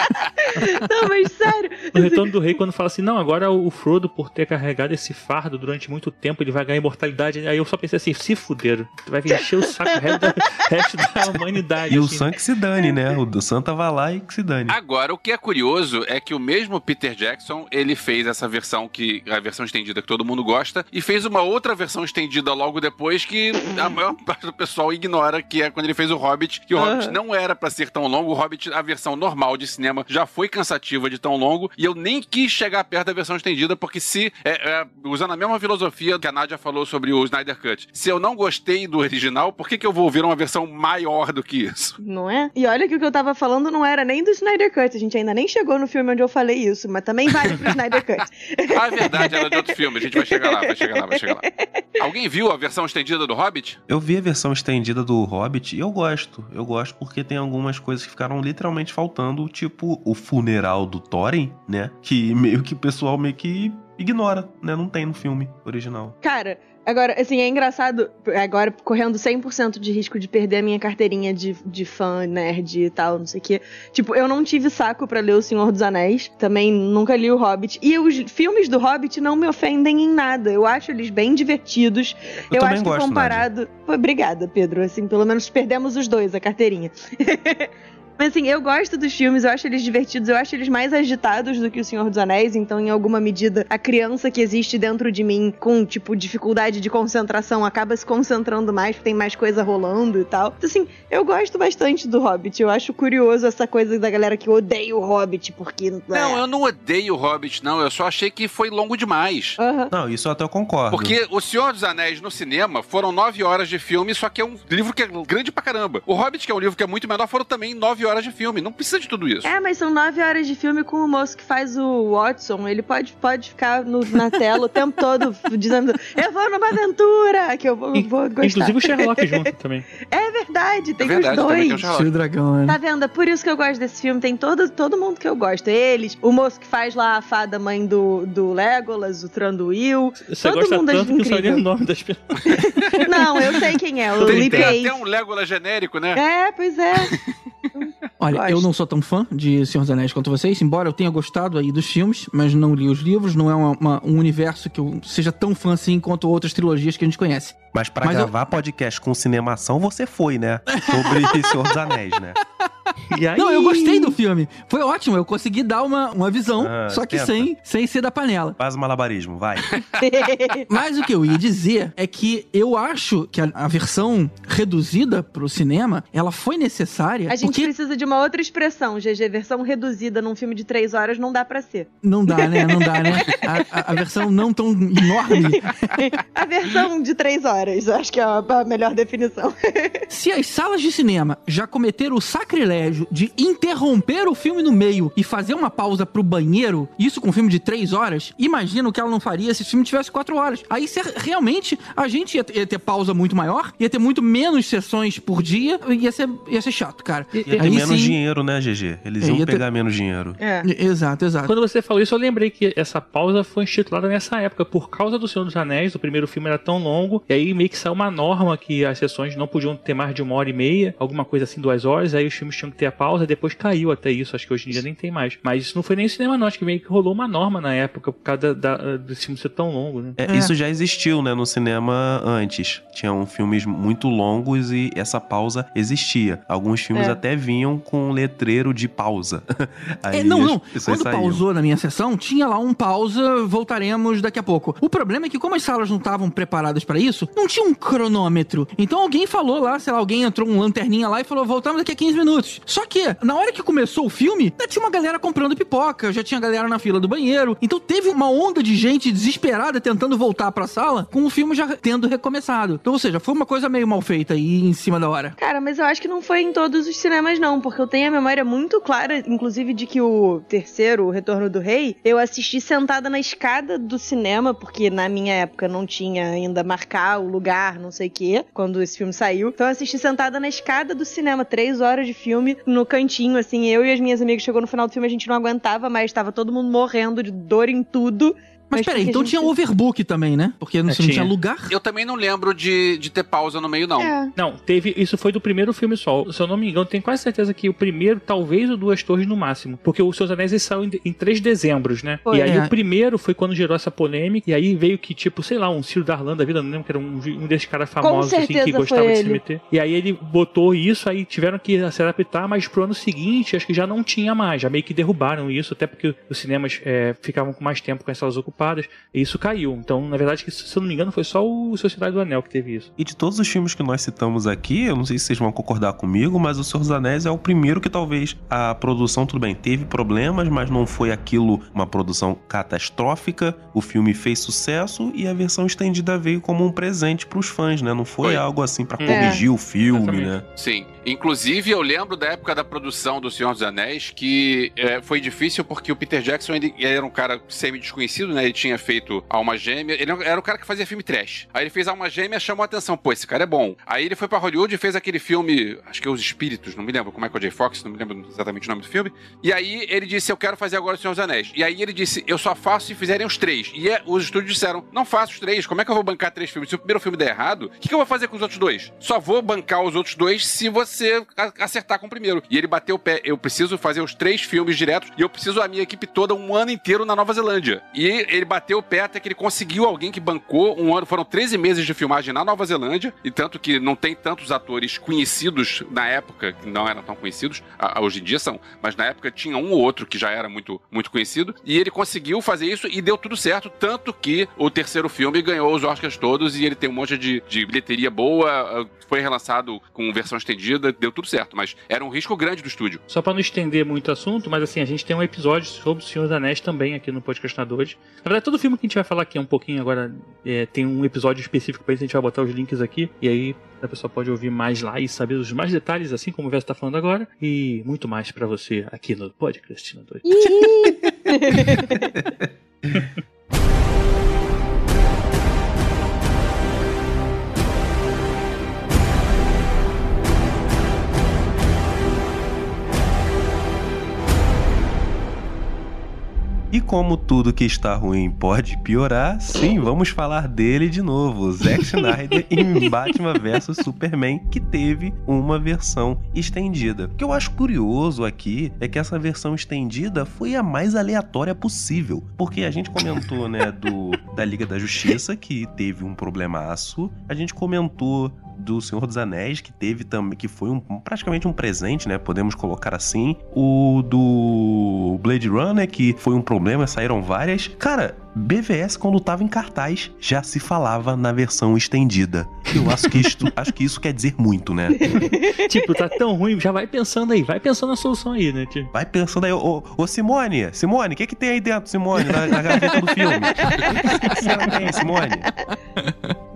não, mas sério. No Retorno do Rei, quando fala assim, não, agora o Frodo, por ter carregado esse fardo durante muito tempo, ele vai ganhar imortalidade. Aí eu só pensei assim, se fuderam. Tu vai encher o saco o resto da, resto da humanidade. E o assim. Sam que se dane, né? O do Sam tava lá e que se dane. Agora, o que é curioso é que o mesmo Peter Jackson, ele fez essa versão que a versão estendida que todo mundo gosta e fez uma outra versão estendida logo depois que a maior parte do pessoal ignora, que é quando ele fez o Hobbit, que o. Hobbit não era pra ser tão longo, o Hobbit, a versão normal de cinema já foi cansativa de tão longo e eu nem quis chegar perto da versão estendida porque se é, é, usando a mesma filosofia que a Nadia falou sobre o Snyder Cut, se eu não gostei do original, por que que eu vou ouvir uma versão maior do que isso? Não é? E olha que o que eu tava falando não era nem do Snyder Cut. A gente ainda nem chegou no filme onde eu falei isso, mas também vale pro Snyder Cut. Ah, é verdade, era de outro filme. A gente vai chegar lá, vai chegar lá, vai chegar lá. Alguém viu a versão estendida do Hobbit? Eu vi a versão estendida do Hobbit e eu gosto. Eu gosto porque tem algumas coisas que ficaram literalmente faltando, tipo o funeral do Thorin, né? Que meio que o pessoal meio que ignora, né? Não tem no filme original. Cara, agora, assim, é engraçado, agora correndo 100% de risco de perder a minha carteirinha de, de fã, nerd e tal, não sei o quê. Tipo, eu não tive saco pra ler O Senhor dos Anéis, também nunca li O Hobbit. E os filmes do Hobbit não me ofendem em nada. Eu acho eles bem divertidos. Eu Eu, acho que gosto, comparado. Obrigada, Pedro. Assim, pelo menos perdemos os dois a carteirinha. Mas assim, eu gosto dos filmes, eu acho eles divertidos, eu acho eles mais agitados do que O Senhor dos Anéis, então em alguma medida a criança que existe dentro de mim com, tipo, dificuldade de concentração acaba se concentrando mais, porque tem mais coisa rolando e tal. Então, assim, eu gosto bastante do Hobbit, eu acho curioso essa coisa da galera que odeia o Hobbit, porque... Não, eu não odeio o Hobbit, não. Eu só achei que foi longo demais. Não, isso eu até concordo. Porque O Senhor dos Anéis no cinema foram nove horas de filme, só que é um livro que é grande pra caramba. O Hobbit, que é um livro que é muito menor, foram também nove horas de filme. Não precisa de tudo isso. É, mas são nove horas de filme com o moço que faz o Watson. Ele pode, pode ficar no- na tela o tempo todo dizendo: Eu vou numa aventura! Que eu vou, vou gostar. Inclusive o Sherlock junto também. É verdade, tem verdade, os também tem o dois. Dragão, né? Tá vendo? É por isso que eu gosto desse filme. Tem todo, todo mundo que eu gosto. Eles, o moço que faz lá a fada mãe do, do Legolas, o Tranduil. Você todo gosta mundo é tanto que não sabe nem o incrível. nome das pessoas. Não, eu sei quem é, o Tem, tem até um Legolas genérico, né? É, pois é. Olha, Gosto. eu não sou tão fã de Senhor dos Anéis quanto vocês, embora eu tenha gostado aí dos filmes, mas não li os livros, não é uma- uma- um universo que eu seja tão fã assim quanto outras trilogias que a gente conhece. Mas pra Mas eu- gravar podcast com cinemação, você foi, né? Sobre Senhor dos Anéis, né? E aí... Não, eu gostei do filme. Foi ótimo, eu consegui dar uma, uma visão, Ah, só que tenta. sem, sem ser da panela. Faz o malabarismo, vai. Mas o que eu ia dizer é que eu acho que a, a versão reduzida pro cinema, ela foi necessária A gente porque precisa de uma outra expressão, GG. Versão reduzida num filme de três horas não dá pra ser. não dá, né? Não dá, né? A, a- a versão não tão enorme. A versão de três horas, acho que é a melhor definição. Se as salas de cinema já cometeram o sacrilégio de interromper o filme no meio e fazer uma pausa pro banheiro, isso com um filme de três horas, imagina o que ela não faria se o filme tivesse quatro horas. Aí se realmente a gente ia, ter- ia ter pausa muito maior, ia ter muito menos sessões por dia, ia ser, ia ser chato, cara. Ia ter Aí menos sim- dinheiro, né, GG? Eles É, iam ia ter- pegar menos dinheiro. É. Exato, exato. Quando você falou isso, eu lembrei que essa pausa foi instituída nessa época, por causa do Senhor dos Anéis. O primeiro filme era tão longo, e aí meio que saiu uma norma que as sessões não podiam ter mais de uma hora e meia, alguma coisa assim, duas horas. Aí os filmes tinham que ter a pausa, depois caiu até isso. Acho que hoje em dia nem tem mais. Mas isso não foi nem cinema, não. Acho que meio que rolou uma norma na época, por causa da, da, desse filme ser tão longo, né? É, Isso já existiu, né, no cinema antes. Tinham filmes muito longos e essa pausa existia. Alguns filmes É. até vinham com um letreiro de pausa. Aí É, não, não. Quando saíam. pausou na minha sessão, tinha lá um pausa, voltaremos daqui a pouco. O problema é que, como as salas não estavam preparadas pra isso, não tinha um cronômetro. Então alguém falou lá, sei lá, alguém entrou um lanterninha lá e falou: voltamos daqui a 15 minutos. Só que, na hora que começou o filme, já tinha uma galera comprando pipoca, já tinha galera na fila do banheiro. Então teve uma onda de gente desesperada tentando voltar pra sala, com o filme já tendo recomeçado. Então, ou seja, foi uma coisa meio mal feita aí em cima da hora. Cara, mas eu acho que não foi em todos os cinemas, não, porque eu tenho a memória muito clara, inclusive, de que o terceiro, O Retorno do Rei, eu assisti sentada na escada do cinema, porque na minha época não tinha ainda marcar lugar, não sei o quê, quando esse filme saiu. Então eu assisti sentada na escada do cinema, três horas de filme, no cantinho, assim, eu e as minhas amigas chegou no final do filme, a gente não aguentava mais, tava todo mundo morrendo de dor em tudo. Mas, Mas peraí, então gente- tinha overbook também, né? Porque não, É, se não tinha tinha. lugar. Eu também não lembro de, de ter pausa no meio, não. É. Não, teve. Isso foi do primeiro filme só. Se eu não me engano, tenho quase certeza que o primeiro, talvez o Duas Torres no máximo. Porque o Seus Anéis saiu em, em 3 dezembros, né? Foi. e aí É. o primeiro foi quando gerou essa polêmica. E aí veio que, tipo, sei lá, um Ciro Darlan da vida, não lembro que era um, um desses caras famosos assim, que gostava de se meter. E aí ele botou isso, aí tiveram que se adaptar, mas pro ano seguinte acho que já não tinha mais. Já meio que derrubaram isso, até porque os cinemas é, ficavam com mais tempo com as salas ocupadas. E isso caiu. Então, na verdade, se eu não me engano, foi só o Sociedade do Anel que teve isso. E de todos os filmes que nós citamos aqui, eu não sei se vocês vão concordar comigo, mas O Senhor dos Anéis é o primeiro que talvez a produção, tudo bem, teve problemas, mas não foi aquilo uma produção catastrófica. O filme fez sucesso e a versão estendida veio como um presente pros fãs, né? Não foi, Foi. algo assim pra É. corrigir o filme, Exatamente. né? Sim. Inclusive, eu lembro da época da produção do Senhor dos Anéis que é, foi difícil porque o Peter Jackson ele, ele era um cara semi-desconhecido, né? Ele tinha feito Alma Gêmea. Ele era o cara que fazia filme trash. Aí ele fez Alma Gêmea chamou a atenção. Pô, esse cara é bom. Aí ele foi pra Hollywood e fez aquele filme, acho que é Os Espíritos, não me lembro, com Michael J. Fox, não me lembro exatamente o nome do filme. E aí ele disse, eu quero fazer agora o Senhor dos Anéis. E aí ele disse, eu só faço se fizerem os três. E é, os estúdios disseram, não faço os três. Como é que eu vou bancar três filmes? Se o primeiro filme der errado, o que, que eu vou fazer com os outros dois? Só vou bancar os outros dois se você acertar com o primeiro. E ele bateu o pé. Eu preciso fazer os três filmes diretos e eu preciso a minha equipe toda um ano inteiro na Nova Zelândia. E ele bateu o pé até que ele conseguiu alguém que bancou um ano. Foram 13 meses de filmagem na Nova Zelândia, e tanto que não tem tantos atores conhecidos na época, que não eram tão conhecidos, hoje em dia são, mas na época tinha um ou outro que já era muito, muito conhecido, e ele conseguiu fazer isso e deu tudo certo, tanto que o terceiro filme ganhou os Oscars todos e ele tem um monte de, de bilheteria boa, uh, foi relançado com versão estendida, deu tudo certo, mas era um risco grande do estúdio. Só pra não estender muito o assunto, mas assim, a gente tem um episódio sobre o Senhor dos Anéis também aqui no Podcastinadores. Na verdade, todo filme que a gente vai falar aqui um pouquinho agora é, tem um episódio específico pra isso, a gente vai botar os links aqui, e aí a pessoa pode ouvir mais lá e saber os mais detalhes, assim como o Verso tá falando agora, e muito mais pra você aqui no Podcastinadores. E como tudo que está ruim pode piorar, sim, vamos falar dele de novo. Zack Snyder em Batman vs Superman, que teve uma versão estendida. O que eu acho curioso aqui é que essa versão estendida foi a mais aleatória possível. Porque a gente comentou, né, do, da Liga da Justiça, que teve um problemaço. A gente comentou do Senhor dos Anéis, que teve também, que foi um, praticamente um presente, né? Podemos colocar assim. O do Blade Runner, que foi um problema, saíram várias. Cara, BVS, quando tava em cartaz, já se falava na versão estendida. Eu acho que, isto, acho que isso quer dizer muito, né? tipo, tá tão ruim, já vai pensando aí, vai pensando na solução aí, né, tio? Vai pensando aí, ô, ô Simone, Simone, o que que tem aí dentro, Simone, na, na gaveta do filme? O que que você tem, Simone?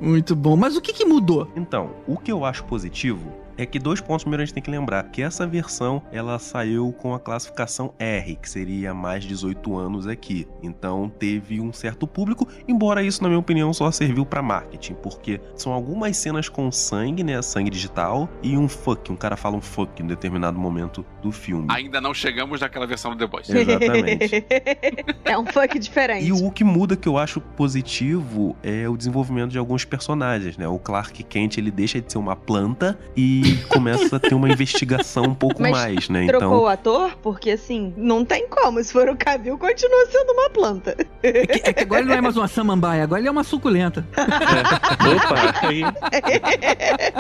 Muito bom. Mas o que, que mudou? Então, o que eu acho positivo é que dois pontos primeiro a gente tem que lembrar que essa versão ela saiu com a classificação R, que seria mais 18 anos aqui. Então teve um certo público, embora isso na minha opinião só serviu para marketing, porque são algumas cenas com sangue, né, sangue digital e um fuck, um cara fala um fuck em determinado momento do filme. Ainda não chegamos naquela versão do The Boys. Exatamente. é um funk diferente. E o que muda que eu acho positivo é o desenvolvimento de alguns personagens, né? O Clark Kent, ele deixa de ser uma planta e começa a ter uma investigação um pouco Mas mais, né? Trocou o Então, ator? Porque assim, não tem como. Se for o Cavill, continua sendo uma planta. É que, é que agora ele não é mais uma samambaia, agora ele é uma suculenta. Opa, aí.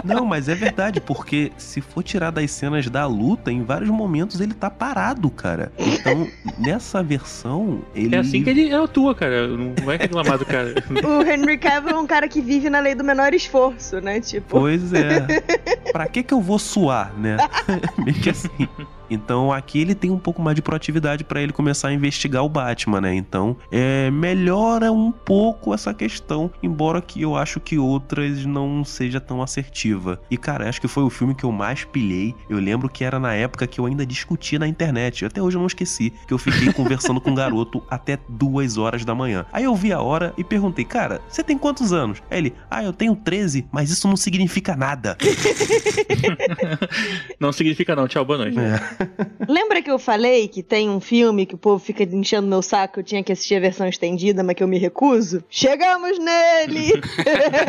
não, mas é verdade, porque se for tirar das cenas da luta, em vários momentos ele tá parado, cara. Então, nessa versão, ele É assim que ele atua, cara. Não vai reclamar do cara. o Henry Cavill é um cara que vive na lei do menor esforço, né? Tipo. Pois é. Pra que que eu vou suar, né? Meio que assim. Então aqui ele tem um pouco mais de proatividade pra ele começar a investigar o Batman, né? Então é, melhora um pouco essa questão, embora que eu acho que outras não seja tão assertiva. E cara, acho que foi o filme que eu mais pilhei. Eu lembro que era na época que eu ainda discutia na internet. Até hoje eu não esqueci que eu fiquei conversando com um garoto até duas horas da manhã. Aí eu vi a hora e perguntei, cara, você tem quantos anos? Aí ele, ah, eu tenho 13, mas isso não significa nada. Não significa não. Tchau, boa noite. Lembra que eu falei que tem um filme que o povo fica enchendo meu saco, eu tinha que assistir a versão estendida, mas que eu me recuso? Chegamos nele!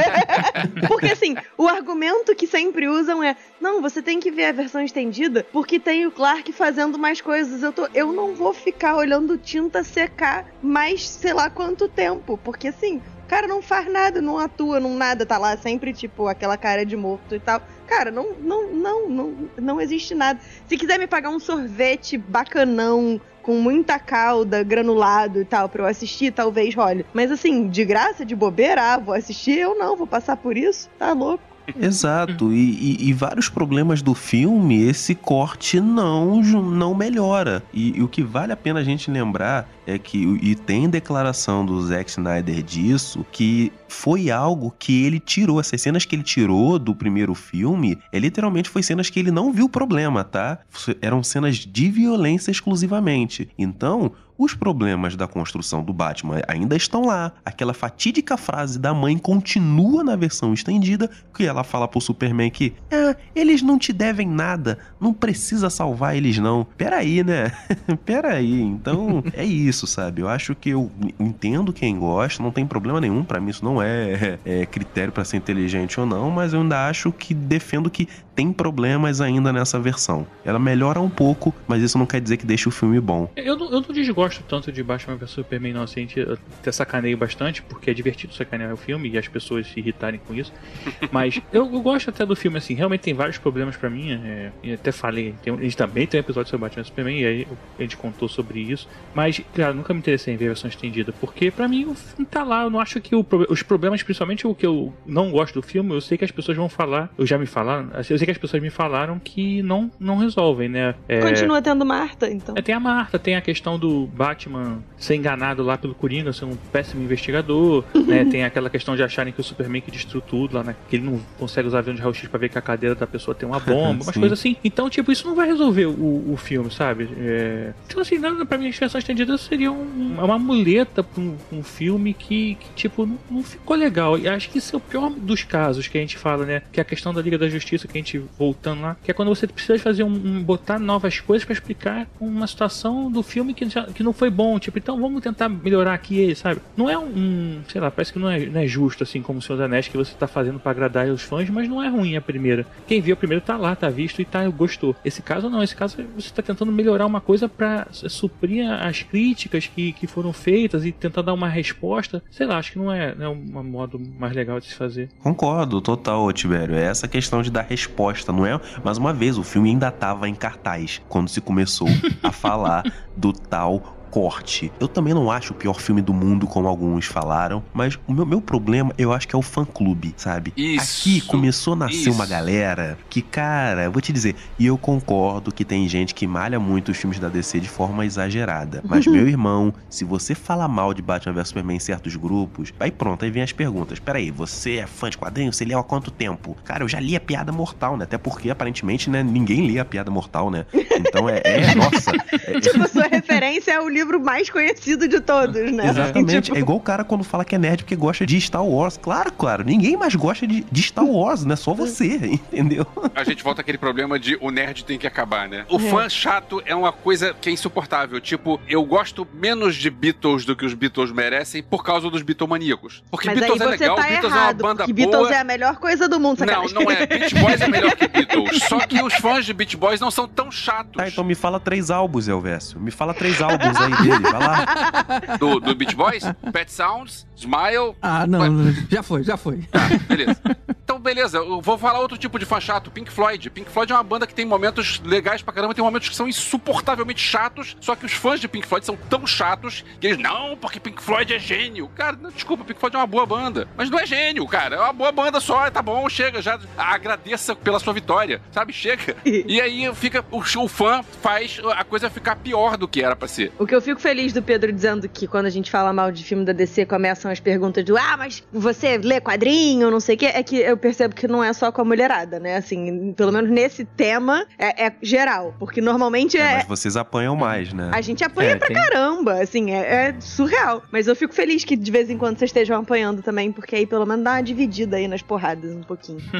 porque assim, o argumento que sempre usam é: não, você tem que ver a versão estendida porque tem o Clark fazendo mais coisas. Eu, tô, eu não vou ficar olhando tinta secar mais sei lá quanto tempo, porque assim. Cara, não faz nada, não atua, não nada, tá lá sempre, tipo, aquela cara de morto e tal. Cara, não, não, não, não, não existe nada. Se quiser me pagar um sorvete bacanão, com muita calda, granulado e tal, pra eu assistir, talvez role. Mas assim, de graça, de bobeira, ah, vou assistir, eu não, vou passar por isso, tá louco. Exato, e, e- e vários problemas do filme, esse corte não, não melhora. E, e o que vale a pena a gente lembrar é que, e tem declaração do Zack Snyder disso, que foi algo que ele tirou. Essas cenas que ele tirou do primeiro filme, é, literalmente foi cenas que ele não viu problema, tá? Eram cenas de violência exclusivamente. Então, os problemas da construção do Batman ainda estão lá. Aquela fatídica frase da mãe continua na versão estendida, que ela fala pro Superman que ah, eles não te devem nada, não precisa salvar eles não. Peraí, né? Peraí. Então, é isso, sabe? Eu acho que eu entendo quem gosta, não tem problema nenhum, Pra mim isso não é, é critério pra ser inteligente ou não, mas eu ainda acho que defendo que tem problemas ainda nessa versão. Ela melhora um pouco, mas isso não quer dizer que deixe o filme bom. Eu não, eu não desgosto gosto tanto de Batman vs Superman, não. Assim, eu até sacaneio bastante, porque é divertido sacanear o filme e as pessoas se irritarem com isso. Mas eu, eu gosto até do filme, assim. Realmente tem vários problemas pra mim. É, e até falei, tem, a gente também tem um episódio sobre Batman vs Superman, e aí a gente contou sobre isso. Mas, cara, nunca me interessei em ver a versão estendida, porque pra mim o filme tá lá. Eu não acho que o, os problemas, principalmente o que eu não gosto do filme, eu sei que as pessoas vão falar, eu já me falaram, assim, sei que as pessoas me falaram que não, não resolvem, né? É, Continua tendo Marta, então. é, tem a Marta, tem a questão do Batman ser enganado lá pelo Coringa, ser um péssimo investigador, né? Tem aquela questão de acharem que o Superman que destruiu tudo lá, né? Que ele não consegue usar avião de raio-x pra ver que a cadeira da pessoa tem uma bomba, umas coisas assim. Então, tipo, isso não vai resolver o, o filme, sabe? É... Então, assim, não, pra mim, a versão estendida seria um- uma muleta pra um, um filme que, que, tipo, não, não ficou legal. E acho que esse é o pior dos casos que a gente fala, né? Que é a questão da Liga da Justiça, que a gente voltando lá, que é quando você precisa fazer um, um- botar novas coisas pra explicar uma situação do filme que, que não foi bom. Tipo, então vamos tentar melhorar aqui, sabe? Não é um, sei lá, parece que não é, não é justo, assim, como o Senhor dos Anéis, que você tá fazendo pra agradar os fãs, mas não é ruim a primeira. Quem viu a primeira tá lá, tá visto e tá, gostou. Esse caso não, esse caso você tá tentando melhorar uma coisa pra suprir as críticas que, que foram feitas e tentar dar uma resposta. Sei lá, acho que não é, não é um modo mais legal de se fazer. Concordo, total, Tibério. É essa questão de dar resposta, não é? Mais uma vez, o filme ainda tava em cartaz quando se começou a falar do tal corte. Eu também não acho o pior filme do mundo, como alguns falaram, mas o meu, meu problema, eu acho que é o fã-clube, sabe? Isso, Aqui começou a nascer isso. uma galera que, cara, eu vou te dizer, e eu concordo que tem gente que malha muito os filmes da DC de forma exagerada. Mas, meu irmão, se você fala mal de Batman vs Superman em certos grupos, aí pronto, aí vem as perguntas. Peraí, você é fã de quadrinhos? Você leu há quanto tempo? Cara, eu já li a Piada Mortal, né? Até porque, aparentemente, né, ninguém lê a Piada Mortal, né? Então é, é nossa. é- Tipo, sua referência é o livro mais conhecido de todos, né? Exatamente. Tipo, É igual o cara quando fala que é nerd porque gosta de Star Wars. Claro, claro. Ninguém mais gosta de, de Star Wars, né? Só você, entendeu? A gente volta àquele problema de o nerd tem que acabar, né? O É. fã chato é uma coisa que é insuportável. Tipo, eu gosto menos de Beatles do que os Beatles merecem por causa dos Beatlemaníacos. Porque Mas aí Beatles você é legal, tá Beatles errado, é uma banda porque Beatles boa. é a melhor coisa do mundo, Não, sacanagem. não é. Beach Boys é melhor que Beatles. Só que os fãs de Beach Boys não são tão chatos. Tá, então me fala três álbuns, Elvésio. Me fala três álbuns aí dele. Vai lá. Do, do Beach Boys? Pet Sounds, Smile. Ah, não, não, já foi, já foi. Beleza. Então, beleza, eu vou falar outro tipo de fã chato, Pink Floyd. Pink Floyd é uma banda que tem momentos legais pra caramba, tem momentos que são insuportavelmente chatos, só que os fãs de Pink Floyd são tão chatos que eles, não, porque Pink Floyd é gênio. Cara, não, desculpa, Pink Floyd é uma boa banda, mas não é gênio, cara, é uma boa banda só, tá bom, chega, já agradeça pela sua vitória, sabe, chega. E aí fica, o, o fã faz a coisa ficar pior do que era pra ser. O que eu fico feliz do Pedro dizendo que quando a gente fala mal de filme da DC, começam as perguntas do Ah, mas você lê quadrinho, não sei o quê, é que eu percebo que não é só com a mulherada, né? Assim, pelo menos nesse tema é, é geral. Porque normalmente é. Mas vocês apanham mais, né? A gente apanha É, pra tem- caramba, assim, é, é surreal. Mas eu fico feliz que de vez em quando vocês estejam apanhando também, porque aí pelo menos dá uma dividida aí nas porradas um pouquinho.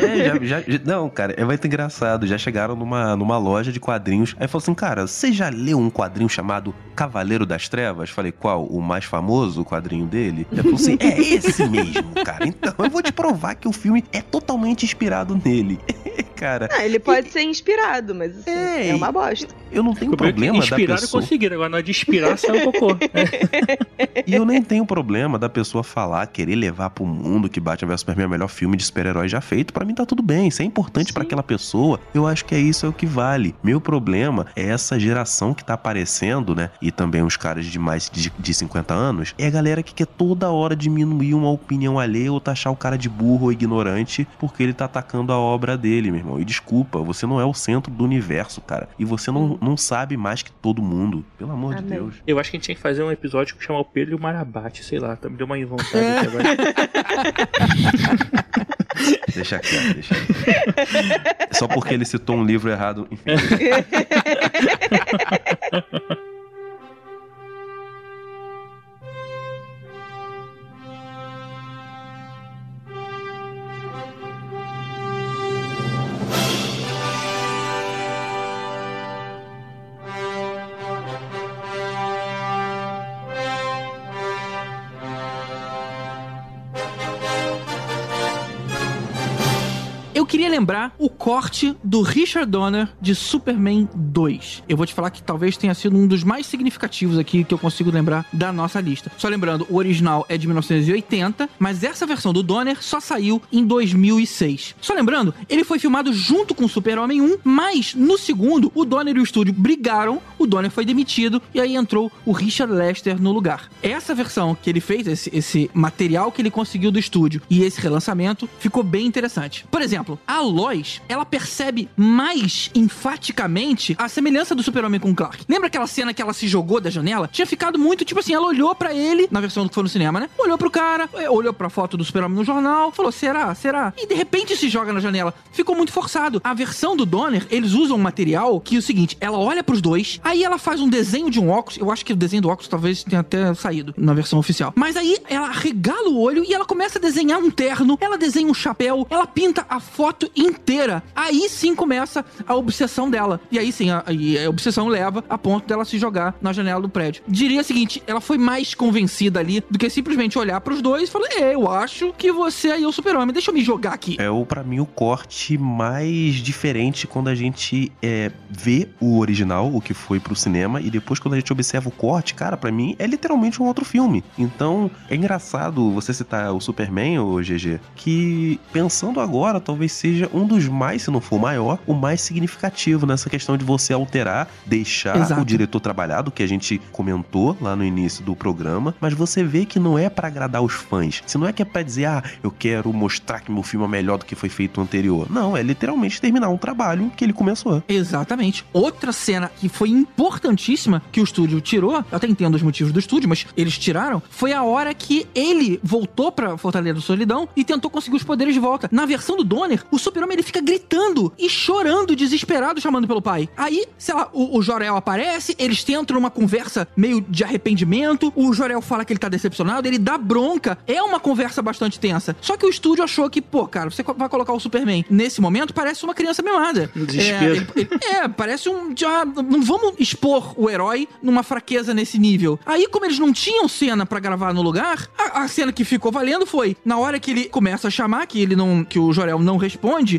É, já, já- já- não, cara, é muito engraçado. Já chegaram numa, numa loja de quadrinhos. Aí falou assim, cara, você já leu um quadrinho chamado Cavaleiro das Trevas? Falei, qual? O mais famoso, quadrinho dele? Ele falou assim, é esse mesmo, cara. Então eu vou te provar que o filme é totalmente inspirado nele. cara, Ah, ele pode ser inspirado, mas assim, é, uma bosta. eu não tenho problema é da inspiraram pessoa... conseguiram, agora na hora de inspirar saiu cocô. E eu nem tenho problema da pessoa falar, querer levar pro mundo que Batman vs Superman é o melhor filme de super-herói já feito. Pra mim tá tudo bem. Se é importante pra aquela pessoa, eu acho que é isso é o que vale. Meu problema é essa geração que tá aparecendo, né? E também os caras de mais de, de 50 anos. É a galera que quer toda hora diminuir uma opinião alheia ou taxar o cara de burro ou ignorante porque ele tá atacando a obra dele, meu irmão. E desculpa, você não é o centro do universo, cara. E você não, não sabe mais que todo mundo. Pelo amor de Deus. Eu acho que a gente tinha que fazer um episódio que chamar o Pedro e o Marabate, sei lá, tá- me deu uma vontade aqui agora. Deixa quieto, deixa quieto. Só porque ele citou um livro errado. Enfim. queria lembrar o corte do Richard Donner de Superman 2. Eu vou te falar que talvez tenha sido um dos mais significativos aqui que eu consigo lembrar da nossa lista. Só lembrando, o original é de 1980, mas essa versão do Donner só saiu em 2006. Só lembrando, ele foi filmado junto com Super-Homem 1, mas no segundo, o Donner e o estúdio brigaram, o Donner foi demitido e aí entrou o Richard Lester no lugar. Essa versão que ele fez, esse, esse material que ele conseguiu do estúdio e esse relançamento ficou bem interessante. Por exemplo, a Lois, ela percebe mais enfaticamente a semelhança do Super-Homem com o Clark. Lembra aquela cena que ela se jogou da janela? Tinha ficado muito tipo assim, ela olhou pra ele, na versão que foi no cinema, né? Olhou pro cara, eh, olhou pra foto do Super-Homem no jornal, falou: será? Será? E de repente se joga na janela. Ficou muito forçado. A versão do Donner, eles usam um material que é o seguinte: ela olha pros dois, aí ela faz um desenho de um óculos. Eu acho que o desenho do óculos talvez tenha até saído na versão oficial. Mas aí ela regala o olho e ela começa a desenhar um terno, ela desenha um chapéu, ela pinta a foto inteira. Aí sim começa a obsessão dela. E aí sim, a, e a obsessão leva a ponto dela se jogar na janela do prédio. Diria o seguinte: ela foi mais convencida ali do que simplesmente olhar pros dois e falar: É, eu acho que você aí é o super-homem, deixa eu me jogar aqui. É o, pra mim, o corte mais diferente quando a gente é, vê o original, o que foi pro cinema, e depois quando a gente observa o corte, cara, pra mim é literalmente um outro filme. Então, é engraçado você citar o Superman, o GG, que pensando agora, talvez seja um dos mais, se não for o maior, o mais significativo nessa questão de você alterar, deixar Exato. o diretor trabalhado, que a gente comentou lá no início do programa, mas você vê que não é pra agradar os fãs. Se não é que é pra dizer, ah, eu quero mostrar que meu filme é melhor do que foi feito anterior. Não, é literalmente terminar um trabalho que ele começou. Exatamente. Outra cena que foi importantíssima que o estúdio tirou, eu até entendo os motivos do estúdio, mas eles tiraram, foi a hora que ele voltou pra Fortaleza da Solidão e tentou conseguir os poderes de volta. Na versão do Donner, o super-homem ele fica gritando e chorando, desesperado, chamando pelo pai. Aí, sei lá, o, o Jorel aparece, eles tentam uma conversa meio de arrependimento, o Jorel fala que ele tá decepcionado, ele dá bronca. É uma conversa bastante tensa. Só que o estúdio achou que, pô, cara, você vai colocar o Superman nesse momento, parece uma criança mimada. Desespero. É, ele- ele- é, parece um. Já, não vamos expor o herói numa fraqueza nesse nível. Aí, como eles não tinham cena pra gravar no lugar, a, a cena que ficou valendo foi: na hora que ele começa a chamar, que ele não. que o Jorel não responde,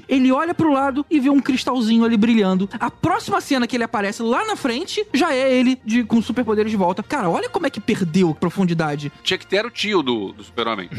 ele olha pro lado e vê um cristalzinho ali brilhando. A próxima cena que ele aparece lá na frente já é ele de, com superpoderes de volta. Cara, olha como é que perdeu profundidade. Tinha que ter o tio do, do super-homem.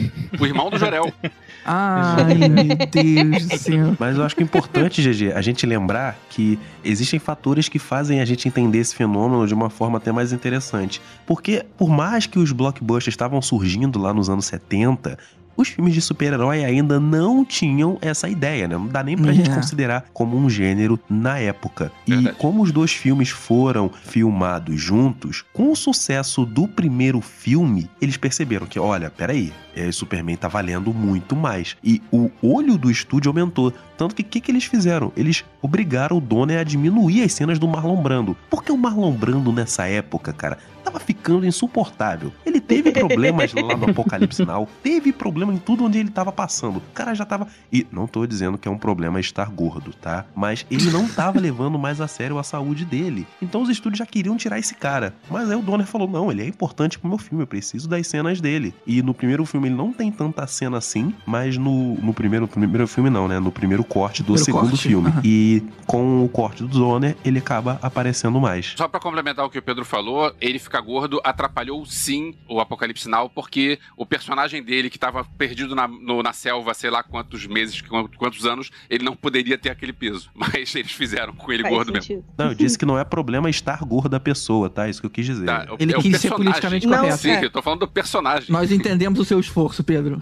O irmão do Jorel. Ai, meu Deus do céu. Mas eu acho que é importante, GG, a gente lembrar que existem fatores que fazem a gente entender esse fenômeno de uma forma até mais interessante. Porque, por mais que os blockbusters estavam surgindo lá nos anos 70, os filmes de super-herói ainda não tinham essa ideia, né? Não dá nem pra gente É. considerar como um gênero na época. E como os dois filmes foram filmados juntos, com o sucesso do primeiro filme, eles perceberam que, olha, peraí, é, Superman tá valendo muito mais. E o olho do estúdio aumentou. Tanto que o que, que eles fizeram? Eles obrigaram o Donner a diminuir as cenas do Marlon Brando. Porque o Marlon Brando, nessa época, cara, tava ficando insuportável. Ele teve problemas lá no Apocalipse Now, teve problema em tudo onde ele tava passando. O cara já tava. E não tô dizendo que é um problema estar gordo, tá? Mas ele não tava levando mais a sério a saúde dele. Então os estúdios já queriam tirar esse cara. Mas aí o Donner falou: não, ele é importante pro meu filme, eu preciso das cenas dele. E no primeiro filme ele não tem tanta cena assim, mas no, no primeiro, primeiro filme não, né? No primeiro corte do Primeiro segundo corte, filme. aham. E com o corte do Donner, ele acaba aparecendo mais. Só pra complementar o que o Pedro falou, ele ficar gordo atrapalhou sim o Apocalipse Now, porque o personagem dele, que tava perdido na, no- na selva, sei lá quantos meses, quantos, anos, ele não poderia ter aquele peso. Mas eles fizeram com ele Faz gordo sentido. mesmo. Não, eu disse que não é problema estar gorda a pessoa, tá? Isso que eu quis dizer. Tá, o- Ele é quis ser politicamente Não, correto. Sim, é. eu tô falando do personagem. Nós entendemos o seu esforço, Pedro.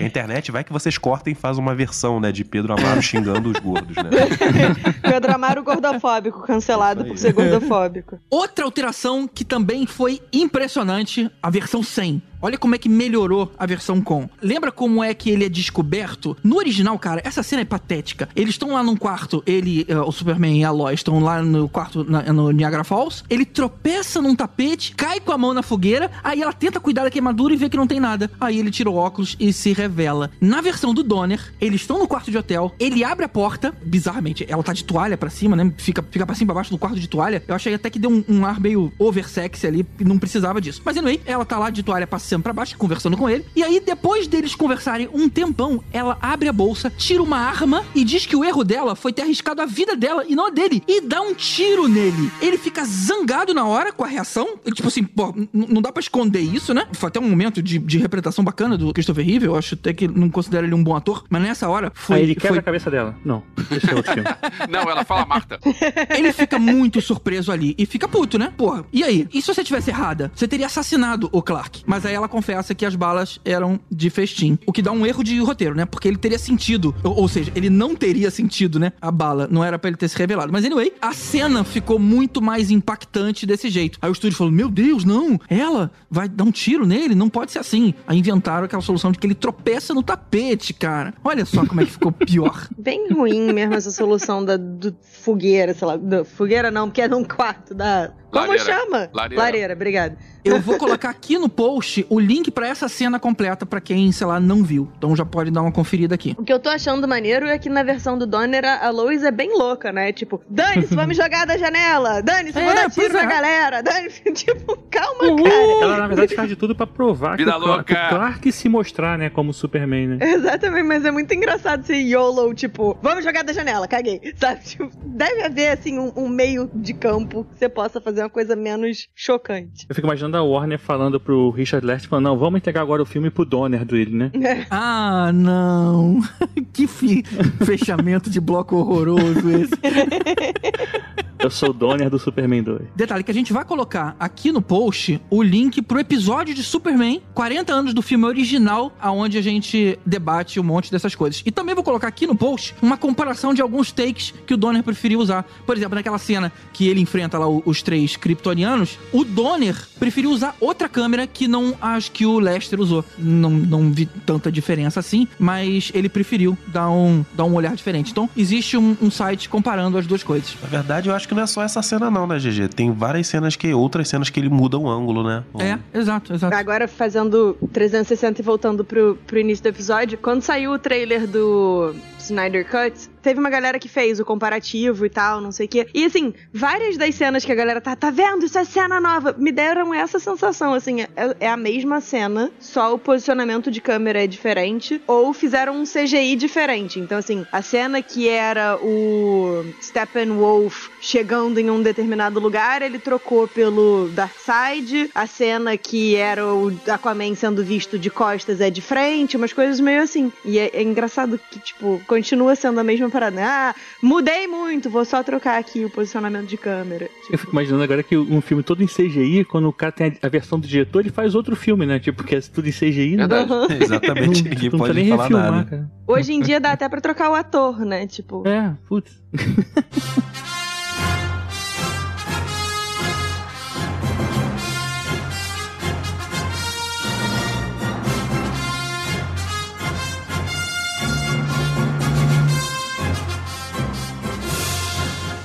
A internet vai que vocês cortem e faz uma versão, né, de Pedro Amaro xingando os gordos, né? Pedro Amaro gordofóbico, cancelado por ser gordofóbico. Outra alteração que também foi impressionante, a versão 100. Olha como é que melhorou a versão com. Lembra como é que ele é descoberto? No original, cara, essa cena é patética. Eles estão lá num quarto, ele, eh, o Superman e a Lois estão lá no quarto na- no Niagara Falls. Ele tropeça num tapete, cai com a mão na fogueira, aí ela tenta cuidar da queimadura e vê que não tem nada. Aí ele tira o óculos e se revela. Na versão do Donner, eles estão no quarto de hotel, ele abre a porta, bizarramente, ela tá de toalha pra cima, né? Fica, fica pra cima pra baixo do quarto de toalha. Eu achei até que deu um, um ar meio oversexy ali, não precisava disso. Mas anyway, ela tá lá de toalha pra cima pra baixo, conversando com ele. E aí, depois deles conversarem um tempão, ela abre a bolsa, tira uma arma e diz que o erro dela foi ter arriscado a vida dela e não a dele. E dá um tiro nele. Ele fica zangado na hora com a reação. Ele, tipo assim, pô, não dá pra esconder isso, né? Foi até um momento de, de interpretação bacana do Christopher Reeve. Eu acho até que não considero ele um bom ator. Mas nessa hora foi. Aí ele quebra foi- a cabeça dela. Não, esse é outro filme. Não, ela fala Marta. Ele fica muito surpreso ali e fica puto, né? Porra, e aí? E se você tivesse errada? Você teria assassinado o Clark. Mas aí ela confessa que as balas eram de festim. O que dá um erro de roteiro, né? Porque ele teria sentido. Ou, ou seja, ele não teria sentido, né? A bala. Não era pra ele ter se revelado. Mas anyway, a cena ficou muito mais impactante desse jeito. Aí o estúdio falou: Meu Deus, não! Ela vai dar um tiro nele? Não pode ser assim. Aí inventaram aquela solução de que ele tropeça no tapete, cara. Olha só como é que ficou pior. Bem ruim mesmo essa solução da do fogueira, sei lá. do- fogueira não, porque é num quarto da. Como Lareira. chama? Lareira. Lareira, obrigado. Eu vou colocar aqui no post o link pra essa cena completa pra quem, sei lá, não viu. Então já pode dar uma conferida aqui. O que eu tô achando maneiro é que na versão do Donner a Lois é bem louca, né? Tipo, dane-se, vamos jogar da janela! Dane-se, É, vou dar tiro na é. galera! Dane-se, tipo, calma, cara! Ela, na verdade, faz de tudo pra provar que Vida Clark, louca. o Clark se mostrar, né, como Superman, né? Exatamente, mas é muito engraçado ser YOLO, tipo, vamos jogar da janela, caguei. Sabe? Tipo, deve haver, assim, um, um meio de campo que você possa fazer uma coisa menos chocante. Eu fico imaginando a Warner falando pro Richard Lest, falando, não, vamos entregar agora o filme pro Donner dele, né? Ah, não. que fi- fechamento de bloco horroroso esse. Eu sou o Donner do Superman 2. Detalhe que a gente vai colocar aqui no post o link pro episódio de Superman, 40 anos do filme original, aonde a gente debate um monte dessas coisas. E também vou colocar aqui no post uma comparação de alguns takes que o Donner preferiu usar. Por exemplo, naquela cena que ele enfrenta lá os três kryptonianos, o Donner preferiu usar outra câmera que não as que o Lester usou. Não, não vi tanta diferença assim, mas ele preferiu dar um, dar um olhar diferente. Então, existe um, um site comparando as duas coisas. Na verdade, eu acho que não é só essa cena não, né, GG? Tem várias cenas que... Outras cenas que ele muda o ângulo, né? É, exato, exato. Agora, fazendo 360 e voltando pro, pro início do episódio, quando saiu o trailer do Snyder Cut, teve uma galera que fez o comparativo e tal, não sei o quê. E assim, várias das cenas que a galera tá, tá vendo? Isso é cena nova. Me deram essa sensação, assim, é, é a mesma cena, só o posicionamento de câmera é diferente, ou fizeram um CGI diferente. Então, assim, a cena que era o Steppenwolf chegando em um determinado lugar, ele trocou pelo Darkseid. A cena que era o Aquaman sendo visto de costas é de frente, umas coisas meio assim. E é, é engraçado que, tipo, continua sendo a mesma parada. Ah, mudei muito, vou só trocar aqui o posicionamento de câmera. Eu fico imaginando agora que um filme todo em CGI, quando o cara tem a, versão do diretor, ele faz outro filme, né? Tipo, que é tudo em CGI, né? Verdade. Exatamente, Não- ninguém não pode precisa nem falar refilmar, nada. cara. Hoje em dia dá até pra trocar o ator, né? Tipo. É, putz.